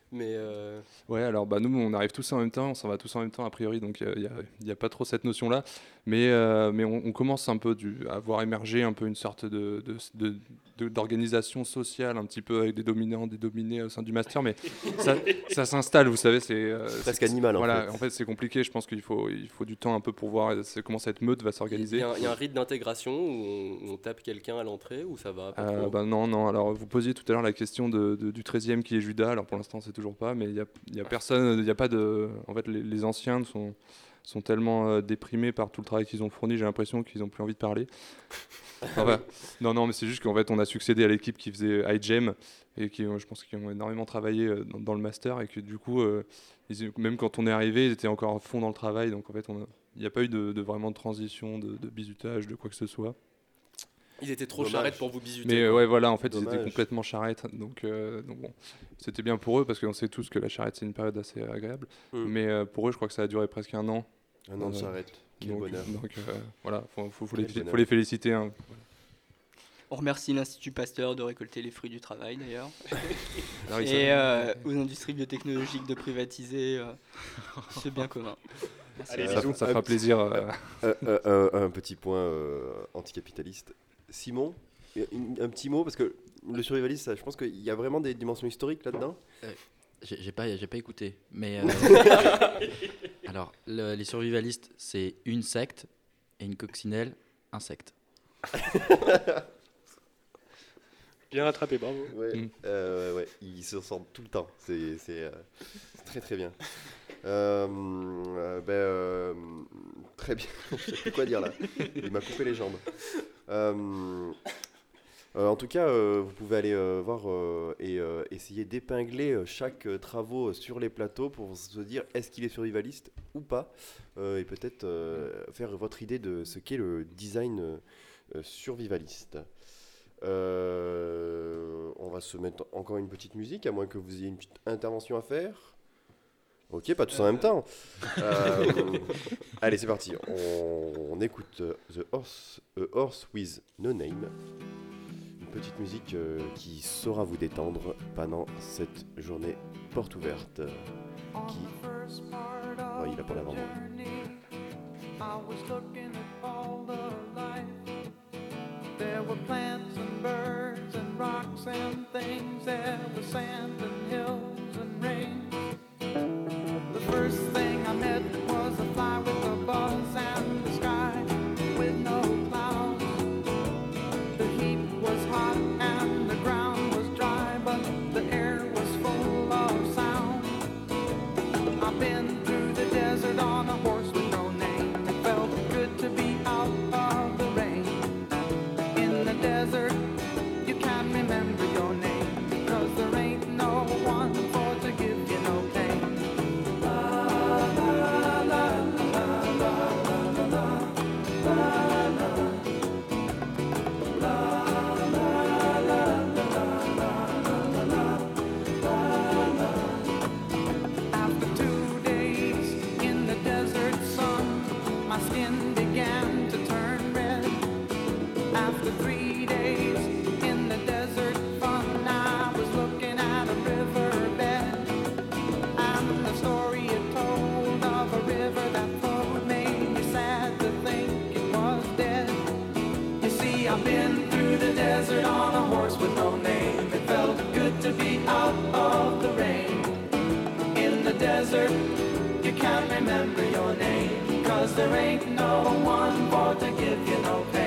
Mais euh, Ouais, alors bah, nous, on arrive tous en même temps, on s'en va tous en même temps a priori, donc il n'y a pas trop cette notion-là. Mais, euh, mais on, on commence un peu du, à voir émerger un peu une sorte de, de- de- de- d'organisation sociale, un petit peu avec des dominants, des dominés au sein du master, mais ça, *laughs* ça s'installe, vous savez, c'est... euh, Presque c'est- animal, en voilà, fait. en fait, c'est compliqué, je pense qu'il faut, il faut du temps un peu pour voir euh, c'est- comment cette meute va s'organiser. il y a un rite d'intégration où on, on tape quelqu'un à l'entrée ou ça va pas Euh, trop bah non, non. Alors, vous posiez tout à l'heure la question de, de- du 13e qui est Judas. Alors, pour l'instant, c'est toujours pas, mais il n'y a, y a personne, il n'y a pas de. En fait, les, les anciens sont, sont tellement euh, déprimés par tout le travail qu'ils ont fourni, j'ai l'impression qu'ils n'ont plus envie de parler. *laughs* Enfin, non, non, mais c'est juste qu'en fait, on a succédé à l'équipe qui faisait iGEM et qui, euh, je pense, qu'ils ont énormément travaillé euh, dans, dans le master et que du coup, euh, ils- même quand on est arrivé, ils étaient encore à fond dans le travail. Donc, en fait, il n'y a pas eu de, de vraiment de transition, de, de bizutage, de quoi que ce soit. Ils étaient trop Dommage. charrettes pour vous bisuter. Mais euh, ouais, voilà, en fait, ils étaient complètement charrettes. Donc, euh, donc bon, c'était bien pour eux parce qu'on sait tous que la charrette, c'est une période assez agréable. Mm. Mais euh, pour eux, je crois que ça a duré presque un an. Un an de Euh, charrette. Quel donc, bonheur. donc, euh, voilà, faut, faut, les, bonheur. faut les féliciter. hein. On remercie l'Institut Pasteur de récolter les fruits du travail, d'ailleurs. *laughs* Ah ça- Et euh, aux industries biotechnologiques de privatiser euh, ce bien commun. Allez, Euh, bisous. ça fera plaisir. euh, Euh, euh, euh, un petit point euh, anticapitaliste. Simon, un, un petit mot, parce que le survivalisme, ça, je pense qu'il y a vraiment des dimensions historiques là-dedans. J'ai j'ai pas, j'ai pas écouté. Mais euh, *laughs* alors, le- les survivalistes, c'est une secte et une coccinelle, un secte. *laughs* Bien rattrapé, bravo. Ouais, Mm. euh, ouais, ils se sentent tout le temps. C'est euh, très très bien. Euh, euh, ben, euh, très bien. *laughs* Je sais plus quoi dire là. Il m'a coupé les jambes. Euh, en tout cas, euh, vous pouvez aller euh, voir et essayer d'épingler chaque travaux sur les plateaux pour se dire est-ce qu'il est survivaliste ou pas, et peut-être faire votre idée de ce qu'est le design survivaliste. On va se mettre encore une petite musique, à moins que vous ayez une petite intervention à faire. Ok, pas tous en même temps. Allez, c'est parti. On, écoute The Horse with No Name. Petite musique euh, qui saura vous détendre pendant cette journée porte ouverte. Qui. Oh, il a pas l'avant. There were plants and birds and rocks and things. There was sand and hills and rain. desert. You can't remember your name, cause there ain't no one born to give you no pain.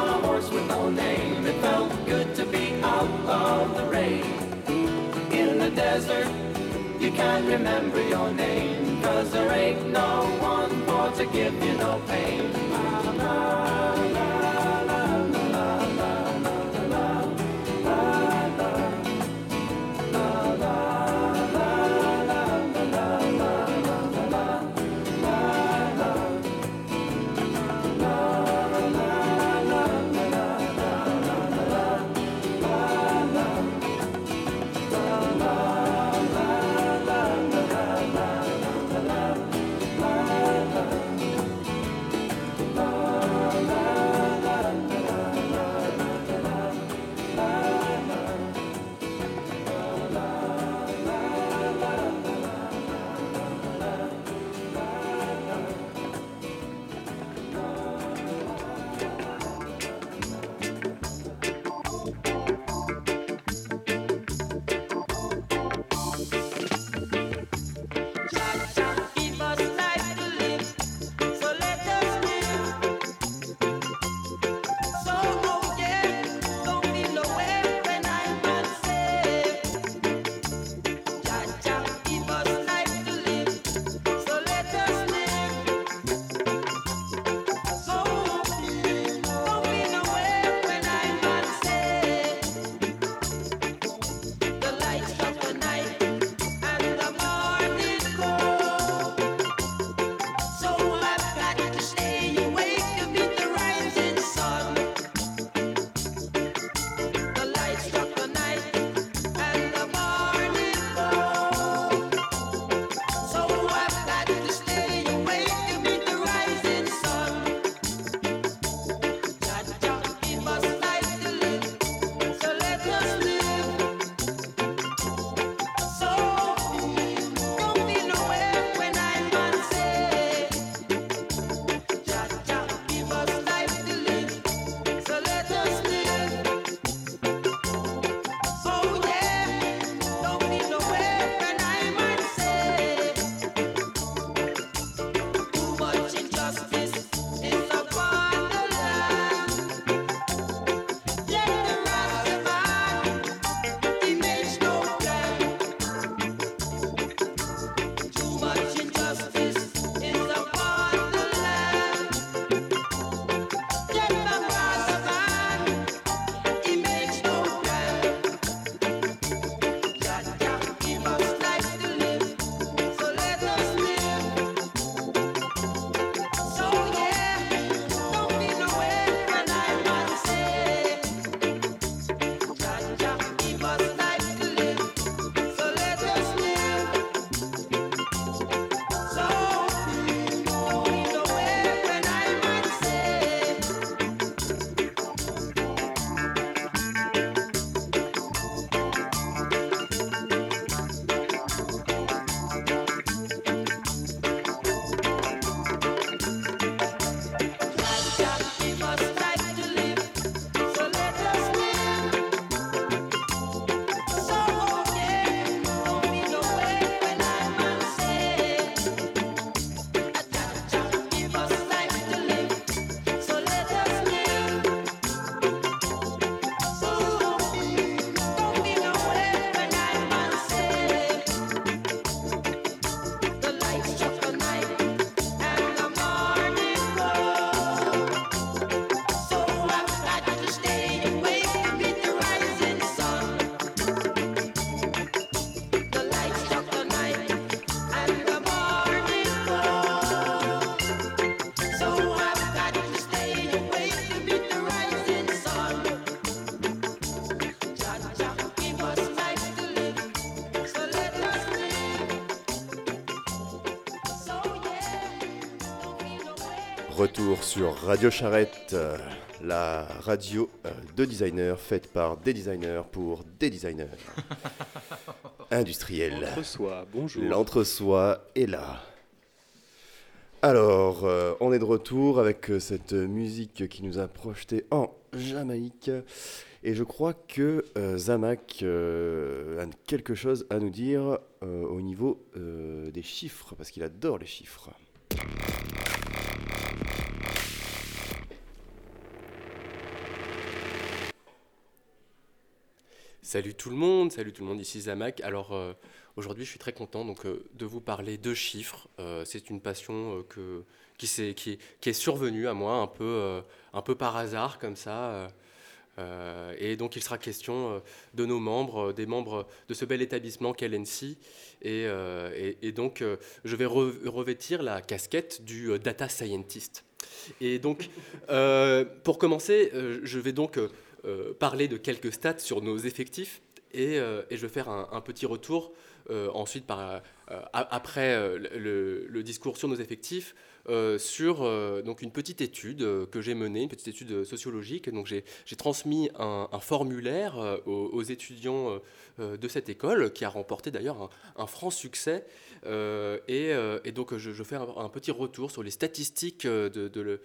of the rain. In the desert, you can't remember your name. Cause there ain't no one for to give you no pain. Sur Radio Charrette, euh, la radio euh, de designers faite par des designers pour des designers *laughs* industriels. L'entre-soi, bonjour. L'entre-soi est là. Alors, euh, on est de retour avec cette musique qui nous a projeté en Jamaïque. Et je crois que euh, Zamak euh, a quelque chose à nous dire euh, au niveau euh, des chiffres, parce qu'il adore les chiffres. Salut tout le monde, salut tout le monde, ici Zamak. Alors euh, aujourd'hui je suis très content donc, euh, de vous parler de chiffres. Euh, c'est une passion qui, s'est- qui, est survenue à moi un peu, par hasard comme ça. et donc il sera question de nos membres, des membres de ce bel établissement qu'est l'ENSI. Et, donc je vais re- revêtir la casquette du data scientist. Et donc pour commencer, je vais donc parler de quelques stats sur nos effectifs et, euh, je vais faire un, petit retour euh, ensuite par, euh, après euh, le discours sur nos effectifs euh, sur euh, donc une petite étude euh, que j'ai menée, une petite étude sociologique. Donc j'ai transmis un, formulaire aux, étudiants de cette école qui a remporté d'ailleurs un, franc succès. Et, donc je, fais un, petit retour sur les statistiques de,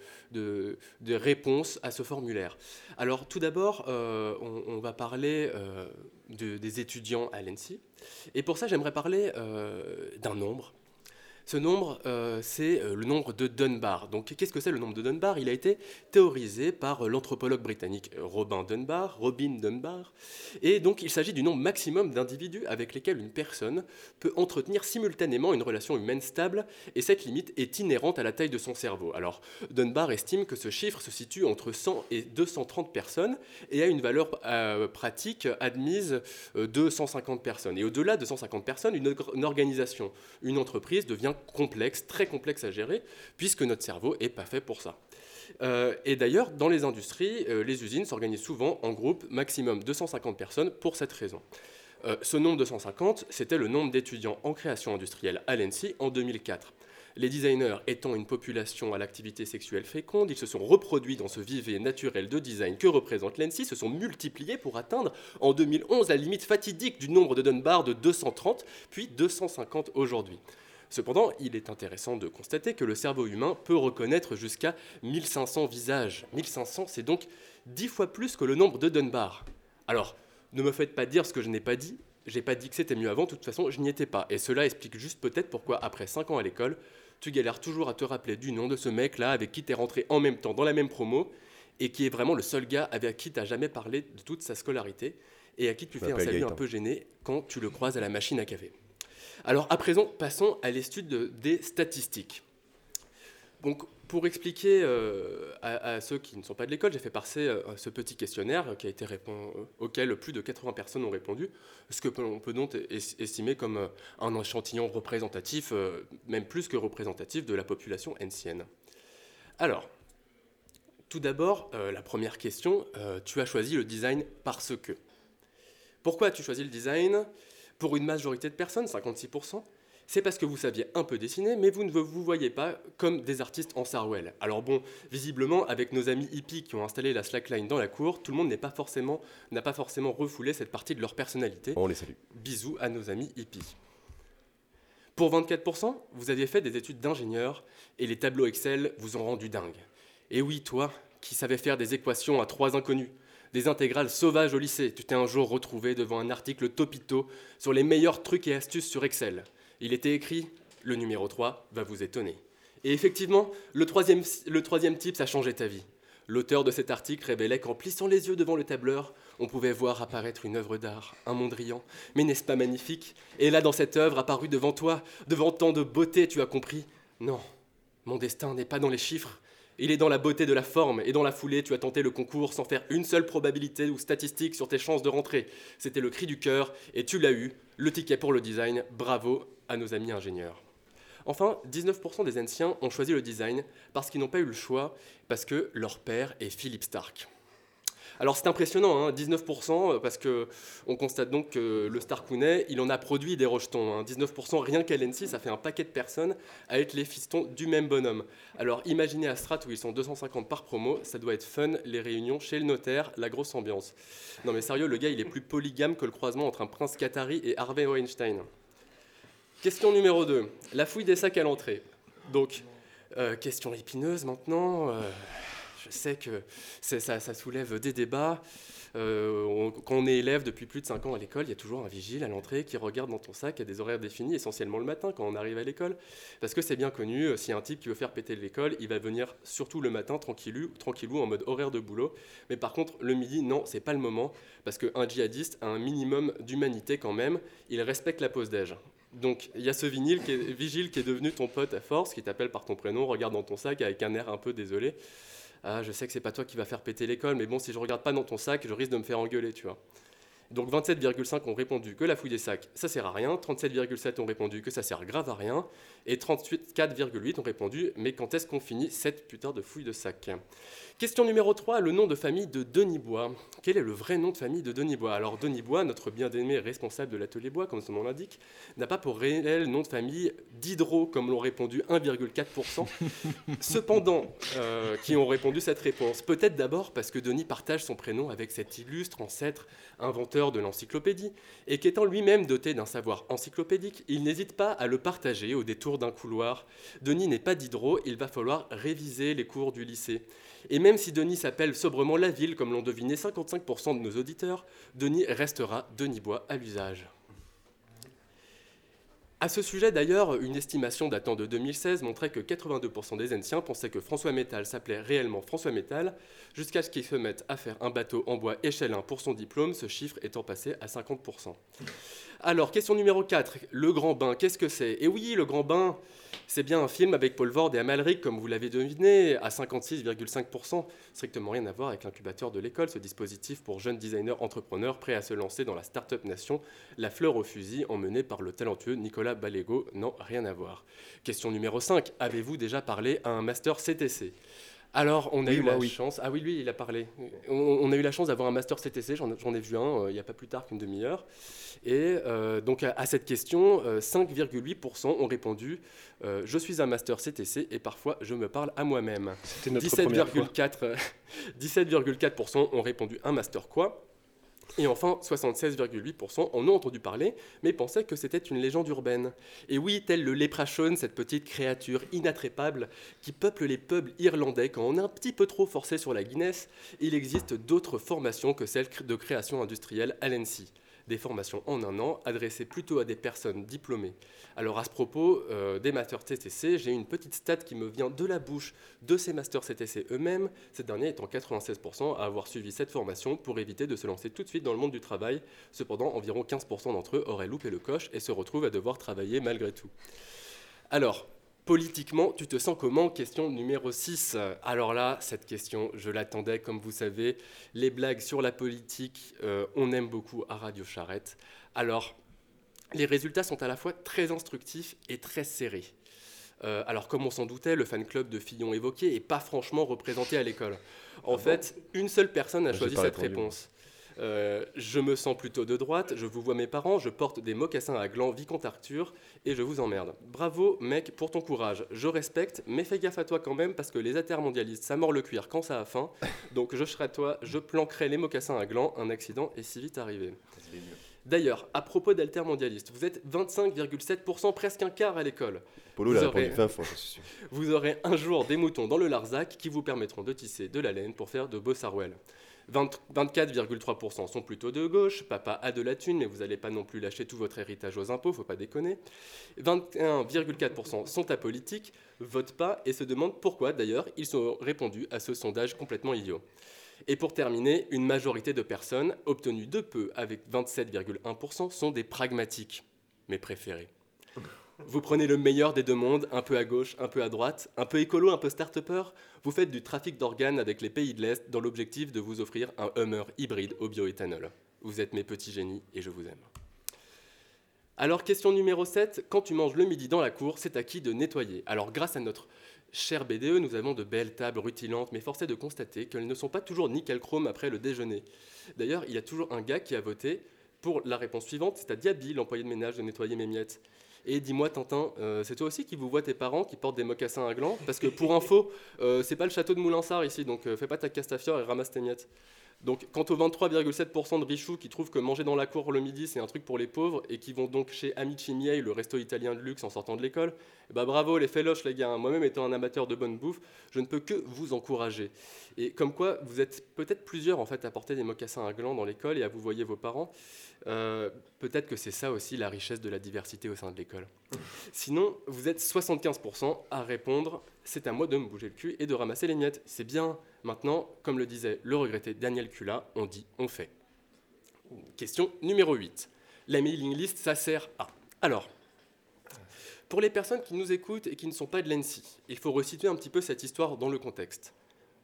réponses à ce formulaire. Alors tout d'abord, on, on va parler de- des étudiants à l'ENSI. Et pour ça, j'aimerais parler d'un nombre. Ce nombre, euh, c'est euh, le nombre de Dunbar. Donc, qu'est-ce que c'est le nombre de Dunbar? Il a été théorisé par euh, l'anthropologue britannique Robin Dunbar, Robin Dunbar. Et donc, il s'agit du nombre maximum d'individus avec lesquels une personne peut entretenir simultanément une relation humaine stable, et cette limite est inhérente à la taille de son cerveau. Alors, Dunbar estime que ce chiffre se situe entre 100 et 230 personnes et a une valeur pratique admise de 150 personnes. Et au-delà de 150 personnes, une organisation, une entreprise devient complexe, très complexe à gérer, puisque notre cerveau n'est pas fait pour ça. Euh, et d'ailleurs, dans les industries, euh, les usines s'organisent souvent en groupe, maximum 250 personnes, pour cette raison. Euh, ce nombre de 150, c'était le nombre d'étudiants en création industrielle à l'ENSI en 2004. Les designers étant une population à l'activité sexuelle féconde, ils se sont reproduits dans ce vivier naturel de design que représente l'ENSI, se sont multipliés pour atteindre en 2011 la limite fatidique du nombre de Dunbar de 230, puis 250 aujourd'hui. Cependant, il est intéressant de constater que le cerveau humain peut reconnaître jusqu'à 1500 visages. 1500, c'est donc 10 fois plus que le nombre de Dunbar. Alors, ne me faites pas dire ce que je n'ai pas dit. J'ai pas dit que c'était mieux avant, de toute façon, je n'y étais pas. Et cela explique juste peut-être pourquoi, après 5 ans à l'école, tu galères toujours à te rappeler du nom de ce mec-là avec qui t'es rentré en même temps dans la même promo et qui est vraiment le seul gars avec qui t'as jamais parlé de toute sa scolarité et à qui tu fais un salut un peu gêné quand tu le croises à la machine à café. Alors à présent, passons à l'étude de- des statistiques. Donc, pour expliquer euh, à, ceux qui ne sont pas de l'école, j'ai fait passer euh, ce petit questionnaire euh, auquel plus de 80 personnes ont répondu, ce que l'on peut donc es- estimer comme un échantillon représentatif, même plus que représentatif, de la population ancienne. Alors, tout d'abord, la première question, tu as choisi le design parce que. Pourquoi as-tu choisi le design? Pour une majorité de personnes, 56%, c'est parce que vous saviez un peu dessiner, mais vous ne vous voyez pas comme des artistes en Sarwell. Alors bon, visiblement, avec nos amis hippies qui ont installé la slackline dans la cour, tout le monde n'est pas forcément, n'a pas forcément refoulé cette partie de leur personnalité. On les salue. Bisous à nos amis hippies. Pour 24%, vous aviez fait des études d'ingénieur et les tableaux Excel vous ont rendu dingue. Et oui, toi, qui savais faire des équations à trois inconnus, des intégrales sauvages au lycée, tu t'es un jour retrouvé devant un article topito sur les meilleurs trucs et astuces sur Excel. Il était écrit Le numéro 3 va vous étonner. Et effectivement, le troisième, le troisième type, ça changeait ta vie. L'auteur de cet article révélait qu'en plissant les yeux devant le tableur, on pouvait voir apparaître une œuvre d'art, un Mondrian. Mais n'est-ce pas magnifique? Et là, dans cette œuvre apparue devant toi, devant tant de beauté, tu as compris Non, mon destin n'est pas dans les chiffres. Il est dans la beauté de la forme, et dans la foulée, tu as tenté le concours sans faire une seule probabilité ou statistique sur tes chances de rentrer. C'était le cri du cœur, et tu l'as eu, le ticket pour le design. Bravo à nos amis ingénieurs. Enfin, 19% des anciens ont choisi le design parce qu'ils n'ont pas eu le choix, parce que leur père est Philippe Stark. Alors c'est impressionnant, hein, 19%, euh, parce que on constate donc que le Starkounet, il en a produit des rejetons. hein. 19% rien qu'à l'ENSI, ça fait un paquet de personnes à être les fistons du même bonhomme. Alors imaginez à Strat où ils sont 250 par promo, ça doit être fun, les réunions chez le notaire, la grosse ambiance. Non mais sérieux, le gars il est plus polygame que le croisement entre un prince Qatari et Harvey Weinstein. Question numéro 2, la fouille des sacs à l'entrée. Donc, euh, question épineuse maintenant. euh, je sais que ça, soulève des débats. Euh, quand on est élève depuis plus de 5 ans à l'école, il y a toujours un vigile à l'entrée qui regarde dans ton sac à des horaires définis, essentiellement le matin quand on arrive à l'école. Parce que c'est bien connu, euh, a un type qui veut faire péter l'école, il va venir surtout le matin tranquillou, tranquillou en mode horaire de boulot. Mais par contre, le midi, non, c'est pas le moment. Parce qu'un djihadiste a un minimum d'humanité quand même. Il respecte la pause déj. Donc, il y a ce vinyle vigile qui est devenu ton pote à force, qui t'appelle par ton prénom, regarde dans ton sac avec un air un peu désolé. Ah, je sais que c'est pas toi qui va faire péter l'école, mais bon, si je regarde pas dans ton sac, je risque de me faire engueuler, tu vois. Donc 27,5 ont répondu que la fouille des sacs, ça sert à rien. 37,7 ont répondu que ça sert grave à rien. Et 38,4,8 ont répondu mais quand est-ce qu'on finit cette putain de fouille de sacs Question numéro 3, le nom de famille de Denis Bois. Quel est le vrai nom de famille de Denis Bois? Alors Denis Bois, notre bien-aimé responsable de l'atelier bois, comme son nom l'indique, n'a pas pour réel nom de famille Diderot, comme l'ont répondu 1,4%. *laughs* Cependant, euh, qui ont répondu cette réponse. Peut-être d'abord parce que Denis partage son prénom avec cet illustre ancêtre inventeur de l'encyclopédie, et qu'étant lui-même doté d'un savoir encyclopédique, il n'hésite pas à le partager au détour d'un couloir. Denis n'est pas Diderot, il va falloir réviser les cours du lycée. Et même si Denis s'appelle sobrement La Ville, comme l'ont deviné 55% de nos auditeurs, Denis restera Denis Bois à l'usage. À ce sujet, d'ailleurs, une estimation datant de 2016 montrait que 82% des anciens pensaient que François Métal s'appelait réellement François Métal, jusqu'à ce qu'il se mette à faire un bateau en bois échelin pour son diplôme, ce chiffre étant passé à 50%. Alors, question numéro 4, Le Grand Bain, qu'est-ce que c'est? Et oui, Le Grand Bain, c'est bien un film avec Paul Vord et Amalric, comme vous l'avez deviné, à 56,5%. Strictement rien à voir avec l'incubateur de l'école, ce dispositif pour jeunes designers entrepreneurs prêts à se lancer dans la start-up nation, la fleur au fusil, emmenée par le talentueux Nicolas Balego. Non, rien à voir. Question numéro 5, avez-vous déjà parlé à un master CTC alors, on a Oui, eu la oui. chance. Ah oui, lui, il a parlé. On, on a eu la chance d'avoir un master CTC. J'en j'en ai vu un euh, il n'y a pas plus tard qu'une demi-heure. Et euh, donc, à, à cette question, euh, 5,8% ont répondu euh, Je suis un master CTC et parfois je me parle à moi-même. C'était notre première fois. 17,4% euh, *laughs* 17,4% ont répondu un master quoi et enfin, 76,8% en ont entendu parler, mais pensaient que c'était une légende urbaine. Et oui, tel le léprachaume, cette petite créature inattrapable qui peuple les pubs irlandais quand on est un petit peu trop forcé sur la Guinness, il existe d'autres formations que celles de création industrielle à l'ENSI. Des formations en un an, adressées plutôt à des personnes diplômées. Alors à ce propos, euh, des masters CTC, j'ai une petite stat qui me vient de la bouche de ces masters CTC eux-mêmes, ces derniers étant 96% à avoir suivi cette formation pour éviter de se lancer tout de suite dans le monde du travail. Cependant, environ 15% d'entre eux auraient loupé le coche et se retrouvent à devoir travailler malgré tout. Alors, politiquement, tu te sens comment? Question numéro 6. Alors là, cette question, je l'attendais, comme vous savez. Les blagues sur la politique, euh, on aime beaucoup à Radio Charrette. Alors, les résultats sont à la fois très instructifs et très serrés. Euh, alors, comme on s'en doutait, le fan club de Fillon évoqué n'est pas franchement représenté à l'école. En fait, une seule personne a choisi cette répondu, réponse. Euh, je me sens plutôt de droite, je vous vois mes parents, je porte des mocassins à gland Vicomte Arthur et je vous emmerde. Bravo mec pour ton courage, je respecte, mais fais gaffe à toi quand même parce que les intermondialistes ça mord le cuir quand ça a faim. Donc je serai toi, je planquerai les mocassins à gland, un accident est si vite arrivé. D'ailleurs, à propos d'altermondialistes, vous êtes 25,7%, presque un quart à l'école. Polo, Vous il a répondu aurez- 20 fois, c'est sûr. *laughs* Vous aurez un jour des moutons dans le Larzac qui vous permettront de tisser de la laine pour faire de beaux sarouels. 20 24,3% sont plutôt de gauche, papa a de la thune, mais vous n'allez pas non plus lâcher tout votre héritage aux impôts, faut pas déconner. 21,4% sont apolitiques, votent pas et se demandent pourquoi d'ailleurs ils ont répondu à ce sondage complètement idiot. Et pour terminer, une majorité de personnes, obtenues de peu avec 27,1%, sont des pragmatiques, mes préférés. Vous prenez le meilleur des deux mondes, un peu à gauche, un peu à droite, un peu écolo, un peu start-upper. Vous faites du trafic d'organes avec les pays de l'Est dans l'objectif de vous offrir un Hummer hybride au bioéthanol. Vous êtes mes petits génies et je vous aime. Alors, question numéro 7, quand tu manges le midi dans la cour, c'est à qui de nettoyer? Alors, grâce à notre cher BDE, nous avons de belles tables rutilantes, mais force est de constater qu'elles ne sont pas toujours nickel chrome après le déjeuner. D'ailleurs, il y a toujours un gars qui a voté pour la réponse suivante, c'est à Diaby, l'employé de ménage, de nettoyer mes miettes. Et dis-moi, Tintin, euh, c'est toi aussi qui vous vois tes parents qui portent des mocassins à gland Parce que pour info, euh, c'est pas le château de Moulinsart ici, donc euh, fais pas ta castafiore et ramasse tes miettes. Donc, quant aux 23,7% de richoux qui trouvent que manger dans la cour le midi, c'est un truc pour les pauvres et qui vont donc chez Amici Miei, le resto italien de luxe en sortant de l'école, ben, bravo les féloches, les gars. Moi-même étant un amateur de bonne bouffe, je ne peux que vous encourager. Et comme quoi, vous êtes peut-être plusieurs en fait à porter des mocassins à gland dans l'école et à vous voyer vos parents. Euh, peut-être que c'est ça aussi la richesse de la diversité au sein de l'école. Sinon, vous êtes 75% à répondre c'est à moi de me bouger le cul et de ramasser les miettes. C'est bien. Maintenant, comme le disait le regretté Daniel Cula, on dit on fait. Question numéro 8. La mailing list, ça sert à. Alors, pour les personnes qui nous écoutent et qui ne sont pas de l'ENSI, il faut resituer un petit peu cette histoire dans le contexte.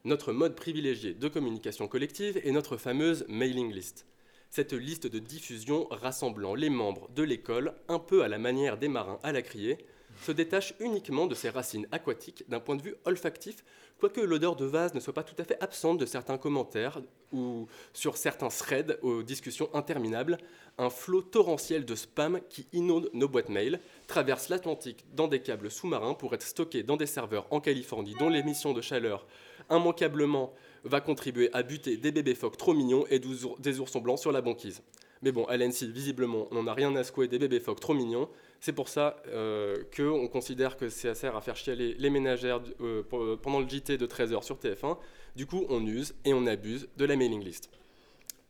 Notre mode privilégié de communication collective est notre fameuse mailing list. Cette liste de diffusion rassemblant les membres de l'école, un peu à la manière des marins à la criée, se détache uniquement de ses racines aquatiques d'un point de vue olfactif, quoique l'odeur de vase ne soit pas tout à fait absente de certains commentaires ou sur certains threads aux discussions interminables, un flot torrentiel de spam qui inonde nos boîtes mail, traverse l'Atlantique dans des câbles sous-marins pour être stocké dans des serveurs en Californie dont l'émission de chaleur immanquablement va contribuer à buter des bébés phoques trop mignons et des ours- des oursons blancs sur la banquise. Mais bon, à l'ENSI, visiblement, on n'en a rien à secouer des bébés phoques trop mignons. C'est pour ça euh, qu'on considère que ça sert à faire chialer les ménagères euh, pour- pendant le JT de 13h sur TF1. Du coup, on use et on abuse de la mailing list.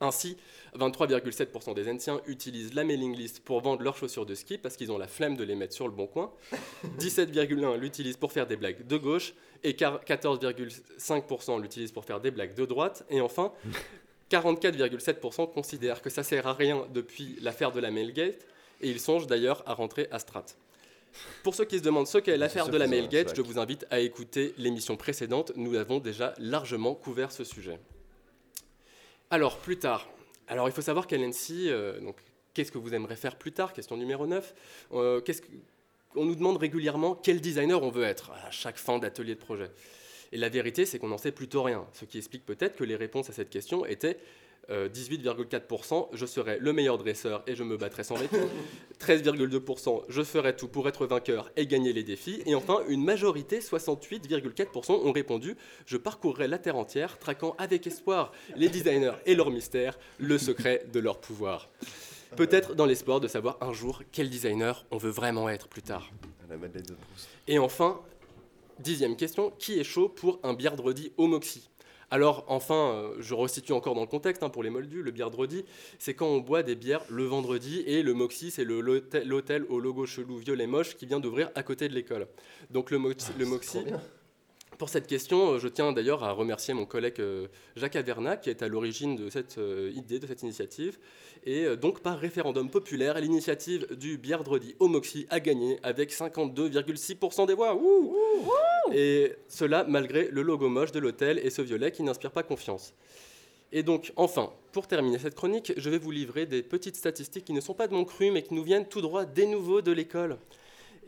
Ainsi, 23,7% des Anciens utilisent la mailing list pour vendre leurs chaussures de ski parce qu'ils ont la flemme de les mettre sur le bon coin. *laughs* 17,1% l'utilisent pour faire des blagues de gauche et car- 14,5% l'utilisent pour faire des blagues de droite. Et enfin, 44,7% considèrent que ça sert à rien depuis l'affaire de la Mailgate et ils songent d'ailleurs à rentrer à Strat. Pour ceux qui se demandent ce qu'est l'affaire de la Mailgate, je vous invite à écouter l'émission précédente. Nous avons déjà largement couvert ce sujet. Alors, plus tard. Alors, il faut savoir qu'à l'ENSI, euh, donc, qu'est-ce que vous aimeriez faire plus tard? Question numéro 9. Euh, on nous demande régulièrement quel designer on veut être à chaque fin d'atelier de projet. Et la vérité, c'est qu'on n'en sait plutôt rien. Ce qui explique peut-être que les réponses à cette question étaient euh, 18,4%, je serai le meilleur dresseur et je me battrai sans répit. 13,2%, *laughs* je ferai tout pour être vainqueur et gagner les défis. Et enfin, une majorité, 68,4%, ont répondu Je parcourrai la terre entière, traquant avec espoir les designers et leurs mystères, le secret de leur pouvoir. Peut-être dans l'espoir de savoir un jour quel designer on veut vraiment être plus tard. Et enfin, dixième question, qui est chaud pour un biardredi au Moxie? Alors enfin, euh, je resitue encore dans le contexte hein, pour les moldus, le biardredi, c'est quand on boit des bières le vendredi et le Moxie, c'est l'hôtel au logo chelou violet moche qui vient d'ouvrir à côté de l'école. Donc le, Moxie- le Moxie, pour cette question, euh, je tiens d'ailleurs à remercier mon collègue euh, Jacques Averna qui est à l'origine de cette euh, idée, de cette initiative. Et donc par référendum populaire, l'initiative du Biardredi au Moxie a gagné avec 52,6% des voix. Ouh et cela malgré le logo moche de l'hôtel et ce violet qui n'inspire pas confiance. Et donc, enfin, pour terminer cette chronique, je vais vous livrer des petites statistiques qui ne sont pas de mon cru, mais qui nous viennent tout droit des nouveaux de l'école.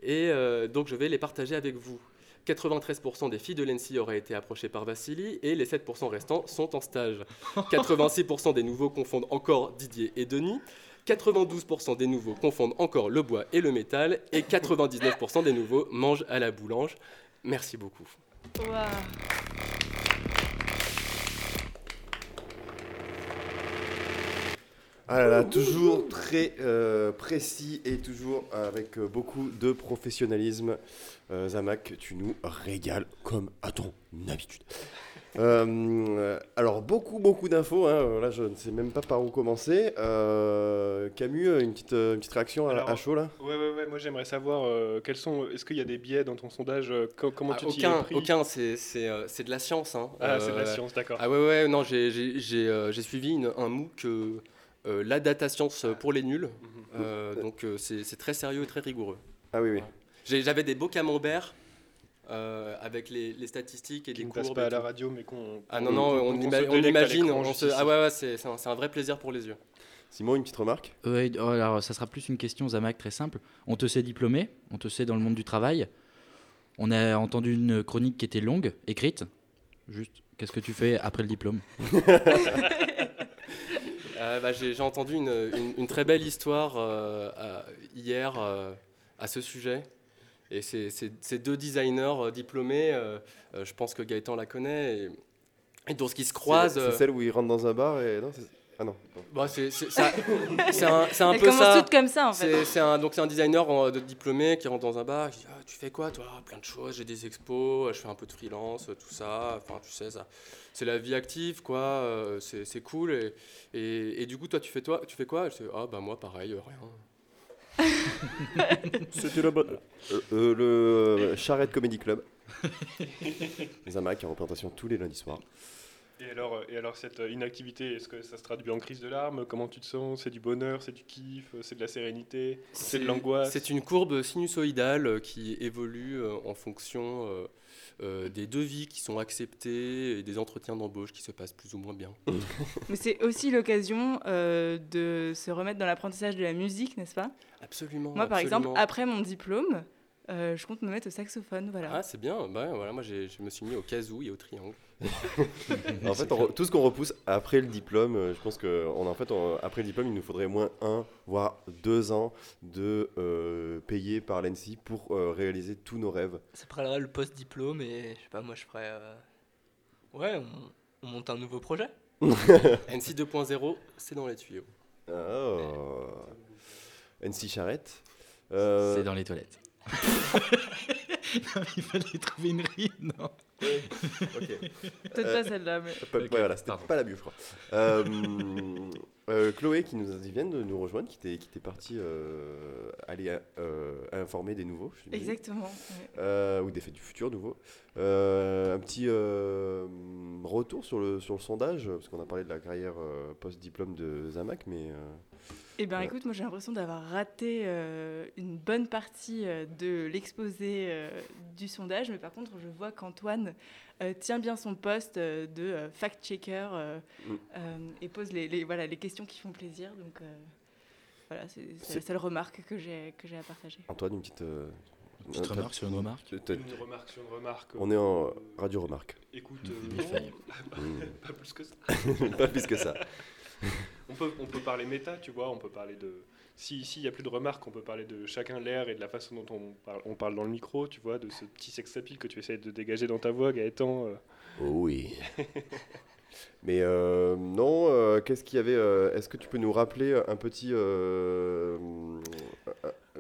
Et euh, donc, je vais les partager avec vous. 93% des filles de l'ENSI auraient été approchées par Vassili et les 7% restants sont en stage. 86% des nouveaux confondent encore Didier et Denis. 92% des nouveaux confondent encore le bois et le métal. Et 99% des nouveaux mangent à la boulange. Merci beaucoup. Ah là là, toujours très euh, précis et toujours avec euh, beaucoup de professionnalisme. Euh, Zamak, tu nous régales comme à ton habitude. Euh, alors, beaucoup, beaucoup d'infos. hein. Là, je ne sais même pas par où commencer. Euh, Camus, une petite, une petite réaction à, Alors, à chaud là? Ouais, ouais, ouais. Moi, j'aimerais savoir euh, quels sont. Est-ce qu'il y a des biais dans ton sondage co- Comment Ah, tu t'y es aucun, pris? aucun, c'est c'est, euh, c'est de la science. hein. Ah, c'est de la science, d'accord. Ah ouais, ouais, non, j'ai- j'ai j'ai, euh, j'ai suivi une- un MOOC, euh, euh, la data science pour les nuls. Euh, donc euh, c'est très sérieux et très rigoureux. Ah oui, oui. J'avais des beaux camemberts euh, avec les, les statistiques et Qui des ne passent courbes. pas et à la radio, mais qu'on- Ah non, non, on, ima- imagine, on se- ah ouais, ouais, c'est un, vrai plaisir pour les yeux. Simon, une petite remarque? Ouais, oh, alors ça sera plus une question, Zamac, très simple. On te sait diplômé, on te sait dans le monde du travail. On a entendu une chronique qui était longue, écrite. Juste, qu'est-ce que tu fais après le diplôme? *laughs* Euh, bah, J'ai entendu une, une- une très belle histoire euh, à- hier euh, à ce sujet. Et ces deux designers diplômés, je pense que Gaëtan la connaît, et, et donc ce qui se croisent. C'est celle où il rentre dans un bar et. Non, c'est- ah non. bah, c'est c'est- ça- c'est un, un peu commencent ça. toutes comme ça, en fait. C'est- un, donc c'est un designer de diplômé qui rentre dans un bar. qui dit, Ah, tu fais quoi toi? Plein de choses. J'ai des expos. Je fais un peu de freelance, tout ça. Enfin, tu sais ça. C'est la vie active, quoi. euh, C'est cool. Et, et, et du coup, toi, tu fais toi, tu fais quoi? Je dis, ah bah moi, pareil, euh, rien. *laughs* C'était la bonne. Euh, euh, le Charrette Comedy Club. *laughs* Zamac en représentation tous les lundis soirs. Et alors, euh, et alors cette euh, inactivité, est-ce que ça se traduit en crise de larmes? Comment tu te sens? C'est du bonheur, c'est du kiff, euh, c'est de la sérénité, c'est de l'angoisse? C'est une courbe sinusoïdale qui évolue en fonction des devis qui sont acceptés et des entretiens d'embauche qui se passent plus ou moins bien. *laughs* Mais c'est aussi l'occasion euh, de se remettre dans l'apprentissage de la musique, n'est-ce pas? Absolument. Moi, par exemple, après mon diplôme, euh, je compte me mettre au saxophone. Voilà. Ah, c'est bien. Bah, voilà, moi, je me suis mis au kazoo et au triangle. *laughs* en fait, on tout ce qu'on repousse après le diplôme, euh, je pense que on, en fait, on- après le diplôme, il nous faudrait au moins un, voire deux ans de euh, payer par l'ENSI pour euh, réaliser tous nos rêves. Ça prendra le post-diplôme et je sais pas, moi je ferais. euh, Ouais, on, on monte un nouveau projet. *laughs* *laughs* NC 2.0, c'est dans les tuyaux. Oh. NC Charrette. Euh, C'est dans les toilettes. Non, il fallait trouver une rime, non Ok. *laughs* Peut-être pas celle-là, mais- pas- ouais, voilà, c'était pas la bio, je crois. Euh, euh, Chloé qui nous vient de nous rejoindre, qui était, partie euh, aller euh, informer des nouveaux. Exactement, ouais. Euh, ou des faits du futur nouveaux. Euh, un petit euh, retour sur le, sur le sondage, parce qu'on a parlé de la carrière euh, post-diplôme de Zamac, mais. Eh bien, écoute, moi j'ai l'impression d'avoir raté euh, une bonne partie euh, de l'exposé euh, du sondage, mais par contre, je vois qu'Antoine euh, tient bien son poste euh, de euh, fact-checker euh, Mm. euh, et pose les, les- voilà, les questions qui font plaisir. Donc euh, voilà, c'est c'est la seule remarque que j'ai que j'ai à partager. Antoine, une petite. euh, Une petite euh, remarque sur une remarque Une remarque sur une remarque. On est en radio remarque. Écoute, *laughs* pas plus que ça. *laughs* Pas plus que ça. *laughs* on, peut, on peut parler méta, tu vois, on peut parler de... Si ici il n'y a plus de remarques, on peut parler de chacun l'air et de la façon dont on parle, on parle dans le micro, tu vois, de ce petit sex que tu essayes de dégager dans ta voix, Gaëtan. euh. Oui. *laughs* Mais euh, non, euh, qu'est-ce qu'il y avait euh, Est-ce que tu peux nous rappeler un petit.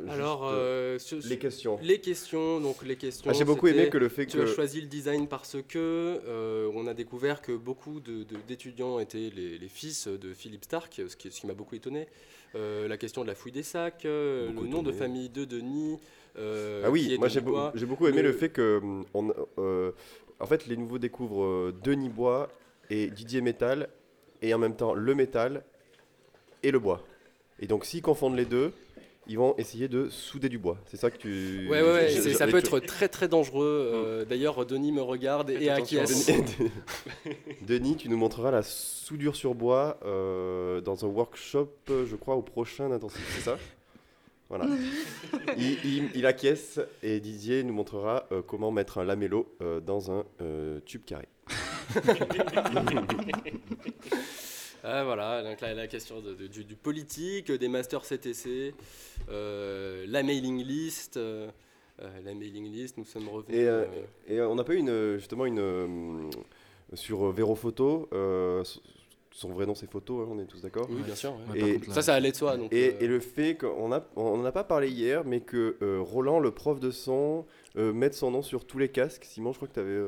Alors, sur- les questions. Les questions, donc les questions. Ah, j'ai beaucoup aimé que le fait tu que- as choisi le design parce que on a découvert que beaucoup d'étudiants étaient les, les fils de Philippe Stark, ce qui, m'a beaucoup étonné. La question de la fouille des sacs, le nom de famille de Denis. euh, Ah oui, moi j'ai beaucoup aimé le, fait que hum, on, euh, en fait les nouveaux découvrent Denis Bois et Didier Métal et en même temps le métal et le bois. Et donc s'ils confondent les deux, ils vont essayer de souder du bois. C'est ça que tu. Ouais, ouais, ouais, je- c'est- je- ça peut être très très dangereux. euh, D'ailleurs, Denis me regarde et acquiesce. Denis, *laughs* Denis, tu nous montreras la soudure sur bois euh, dans un workshop, je crois, au prochain intensif, c'est ça? Voilà. *laughs* il, il- il acquiesce et Didier nous montrera euh, comment mettre un lamello euh, dans un euh, tube carré. Ah, voilà, donc la, la question de- de- du, du politique, des masters CTC, euh, la mailing list. euh, euh, la mailing list, nous sommes revenus. Et, euh, et on n'a pas eu une, justement une. sur euh, Euh, son vrai nom c'est Photo, hein, on est tous d'accord Oui, bien sûr, ouais. Et, contre, là- Ça, ça allait de soi, donc, et, euh, et le fait qu'on a, on n'en a pas parlé hier, mais que euh, Roland, le prof de son, euh, mette son nom sur tous les casques. Simon, je crois que tu avais.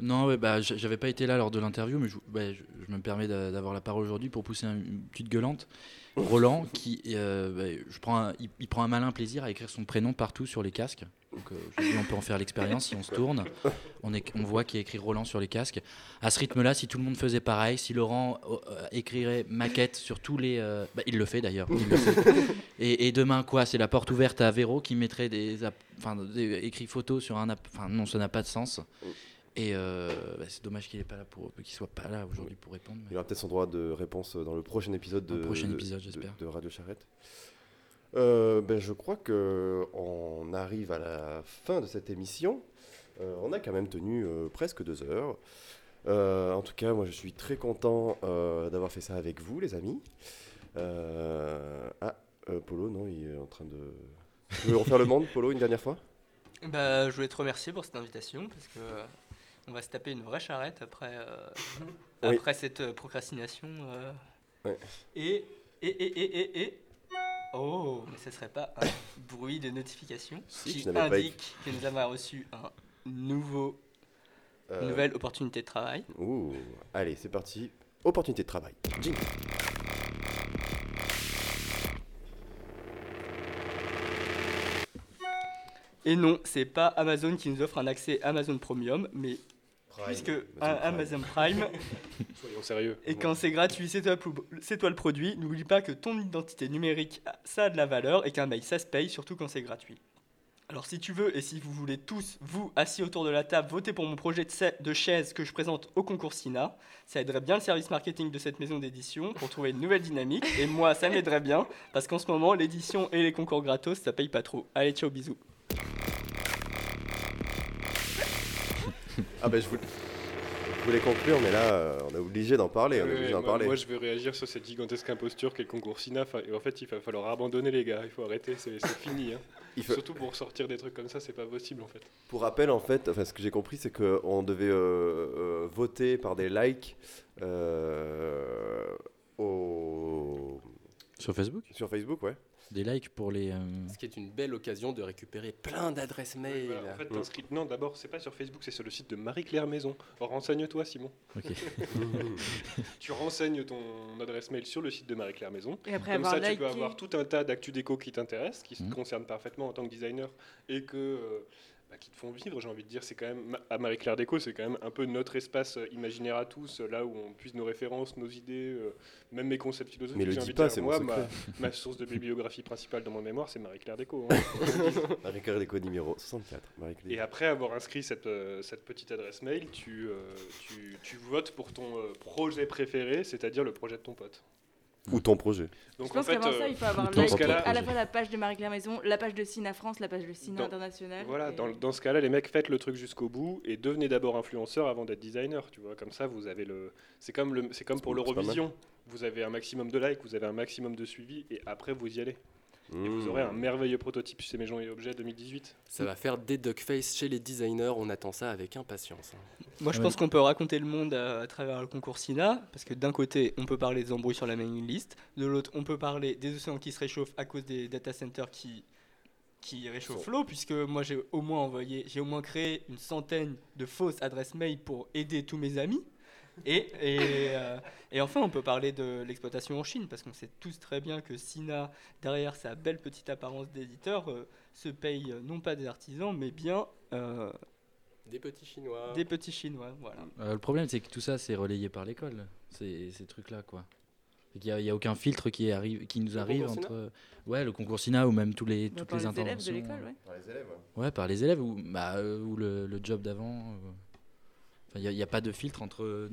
Non, ouais, bah, j'avais pas été là lors de l'interview, mais je, bah, je- je me permets d'a- d'avoir la parole aujourd'hui pour pousser un- une petite gueulante. *laughs* Roland, qui, euh, bah, je prends un- il, il prend un malin plaisir à écrire son prénom partout sur les casques. Donc, euh, on peut en faire l'expérience si on se tourne. On, est, on voit qu'il y a écrit Roland sur les casques. À ce rythme-là, si tout le monde faisait pareil, si Laurent euh, écrirait maquette sur tous les. euh, bah, il le fait d'ailleurs. Et, et demain, quoi? C'est la porte ouverte à Véro qui mettrait des, enfin, des écrits photos sur un. Enfin, non, ça n'a pas de sens. Et euh, bah, c'est dommage qu'il pas là pour, qu'il soit pas là aujourd'hui pour répondre. mais- Il aura peut-être son droit de réponse dans le prochain épisode de, prochain de- épisode, de- j'espère. de Radio Charrette. Euh, ben, je crois que on arrive à la fin de cette émission. Euh, on a quand même tenu euh, presque deux heures. En tout cas, moi, je suis très content d'avoir fait ça avec vous, les amis. Ah, Polo, non, il est en train de. Tu veux refaire le monde, Polo, une dernière fois? Bah, je voulais te remercier pour cette invitation parce que on va se taper une vraie charrette après, Oui. après cette procrastination. Ouais. Et, et, et, et, et, et. Oh, mais ce serait pas un *laughs* bruit de notification Si, qui pas indique que nous avons reçu un nouveau, Euh, une nouvelle opportunité de travail. Ouh, allez, c'est parti. Opportunité de travail. Jingle. Et non, c'est pas Amazon qui nous offre un accès Amazon Premium, mais Prime, puisque Amazon Prime. *laughs* Soyons sérieux. Et quand c'est gratuit, c'est toi, le toi produit. N'oublie pas que ton identité numérique, ça a de la valeur et qu'un mail, ça se paye, surtout quand c'est gratuit. Alors si tu veux et si vous voulez tous, vous, assis autour de la table, voter pour mon projet de chaise que je présente au concours SINA, ça aiderait bien le service marketing de cette maison d'édition pour trouver une nouvelle dynamique. Et moi, ça m'aiderait bien, parce qu'en ce moment, l'édition et les concours gratos, ça paye pas trop. Allez, ciao, bisous. *laughs* Ah ben je voulais, je voulais conclure, mais là, euh, on est obligé d'en parler. on est obligé d'en moi, parler. moi, je vais réagir sur cette gigantesque imposture qu'est le concours SINA. Et en fait, il va falloir abandonner les gars. Il faut arrêter, c'est c'est fini. hein. *laughs* Il faut- Surtout pour sortir des trucs comme ça, c'est pas possible en fait. Pour rappel, en fait, enfin, ce que j'ai compris, c'est qu'on devait euh, euh, voter par des likes euh, au... Sur Facebook? Sur Facebook, ouais. Des likes pour les. euh, Ce qui est une belle occasion de récupérer plein d'adresses mail. Voilà, en fait, t'inscris- Non, d'abord, c'est pas sur Facebook, c'est sur le site de Marie-Claire Maison. Renseigne-toi, Simon. Ok. *laughs* tu renseignes ton adresse mail sur le site de Marie-Claire Maison. Et après Comme avoir ça, tu peux liké. avoir tout un tas d'actu déco qui t'intéressent, qui Mhm. te concernent parfaitement en tant que designer et que. euh, bah, qui te font vivre, j'ai envie de dire, c'est quand même, à Marie-Claire Déco, c'est quand même un peu notre espace euh, imaginaire à tous, là où on puise nos références, nos idées, euh, même mes concepts philosophiques. Mais le dis pas, c'est moi, ma, source de bibliographie principale dans mon mémoire, c'est Marie-Claire Déco. hein. *laughs* Marie-Claire Déco numéro 64. Marie-Claire. Et après avoir inscrit cette, euh, cette petite adresse mail, tu, tu, tu votes pour ton projet préféré, c'est-à-dire le projet de ton pote. Ou ton projet. Donc Je pense en fait, qu'avant euh, ça, il faut avoir dans like ce cas-là, à la fois la page de Marie-Claire Maison, la page de Cina France, la page de Cina Dans- International. Voilà, et- dans, dans ce cas-là, les mecs, faites le truc jusqu'au bout et devenez d'abord influenceur avant d'être designer, tu vois. Comme ça, vous avez le. C'est comme, le... c'est comme pour l'Eurovision. Vous avez un maximum de likes, vous avez un maximum de suivi et après, vous y allez. Et Mmh. vous aurez un merveilleux prototype chez Maisons et Objets 2018. Ça va faire des duckface chez les designers, on attend ça avec impatience. hein. Moi, je Ouais. pense qu'on peut raconter le monde à, à travers le concours SINA, parce que d'un côté, on peut parler des embrouilles sur la mailing list, de l'autre, on peut parler des océans qui se réchauffent à cause des data centers qui, qui réchauffent l'eau, puisque moi, j'ai au moins envoyé, j'ai au moins créé une centaine de fausses adresses mail pour aider tous mes amis. Et, et, euh, et enfin, on peut parler de l'exploitation en Chine, parce qu'on sait tous très bien que Sina, derrière sa belle petite apparence d'éditeur, euh, se paye euh, non pas des artisans, mais bien euh, Des petits chinois. des petits Chinois. Voilà. Euh, le problème, c'est que tout ça, c'est relayé par l'école, ces, ces trucs-là, quoi. Il n'y a, aucun filtre qui, arrive, qui nous Le arrive concours entre. Ouais, le concours SINA ou même tous les, toutes par les les élèves de interventions. l'école, ouais. Par les élèves, ouais. Ouais, par les élèves ou, bah, euh, ou le, le job d'avant. euh. Il n'y a, pas de filtre entre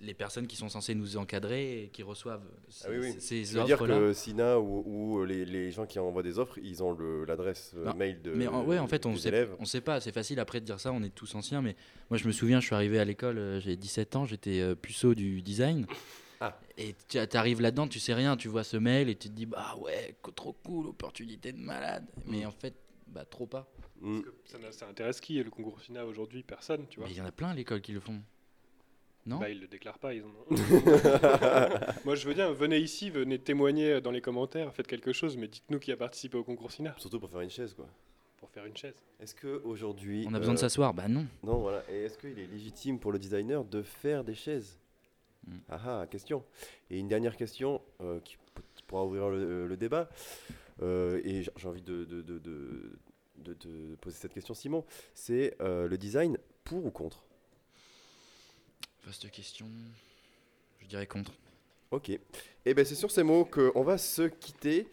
les personnes qui sont censées nous encadrer et qui reçoivent ces, Ah oui, oui. ces Ça veut dire que Sina ou, ou les, les gens qui envoient des offres, ils ont l'adresse euh, mail de, mais en, ouais, en fait, on sait, on sait pas. C'est facile après de dire ça. On est tous anciens, mais moi, je me souviens, je suis arrivé à l'école, euh, j'ai 17 ans, j'étais euh, puceau du design. Ah. Et tu arrives là-dedans, tu sais rien, tu vois ce mail et tu te dis, bah ouais, trop cool, opportunité de malade. Mais en fait, bah trop pas. Mm. Ça, ça intéresse qui le concours SINA aujourd'hui? Personne, tu vois. Mais il y en a plein à l'école qui le font. Non? Bah, ils le déclarent pas, ils en ont. *laughs* Moi, je veux bien, venez ici, venez témoigner dans les commentaires, faites quelque chose, mais dites-nous qui a participé au concours SINA Surtout pour faire une chaise, quoi. pour faire une chaise. Est-ce que aujourd'hui On a besoin de s'asseoir? Bah non. Non, voilà. Et est-ce qu'il est légitime pour le designer de faire des chaises? Mm. Ah ah, question. Et une dernière question euh, qui, pourra ouvrir le, le débat. Euh, et j'ai j'ai envie de, de, de, de, de- poser cette question, Simon. C'est euh, le design pour ou contre? Vaste question. Je dirais contre. Ok. Et bien c'est sur ces mots qu'on va se quitter.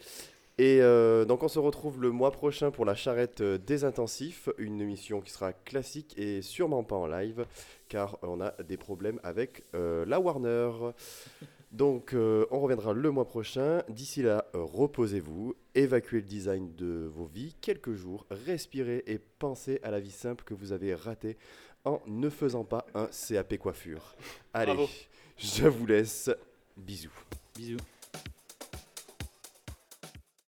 Et euh, donc on se retrouve le mois prochain pour la charrette euh, des intensifs, une émission qui sera classique et sûrement pas en live, car on a des problèmes avec euh, la Warner. Donc euh, on reviendra le mois prochain. D'ici là, euh, reposez-vous, évacuez le design de vos vies quelques jours, respirez et pensez à la vie simple que vous avez ratée en ne faisant pas un CAP coiffure. Allez, Bravo. je vous laisse. Bisous. Bisous.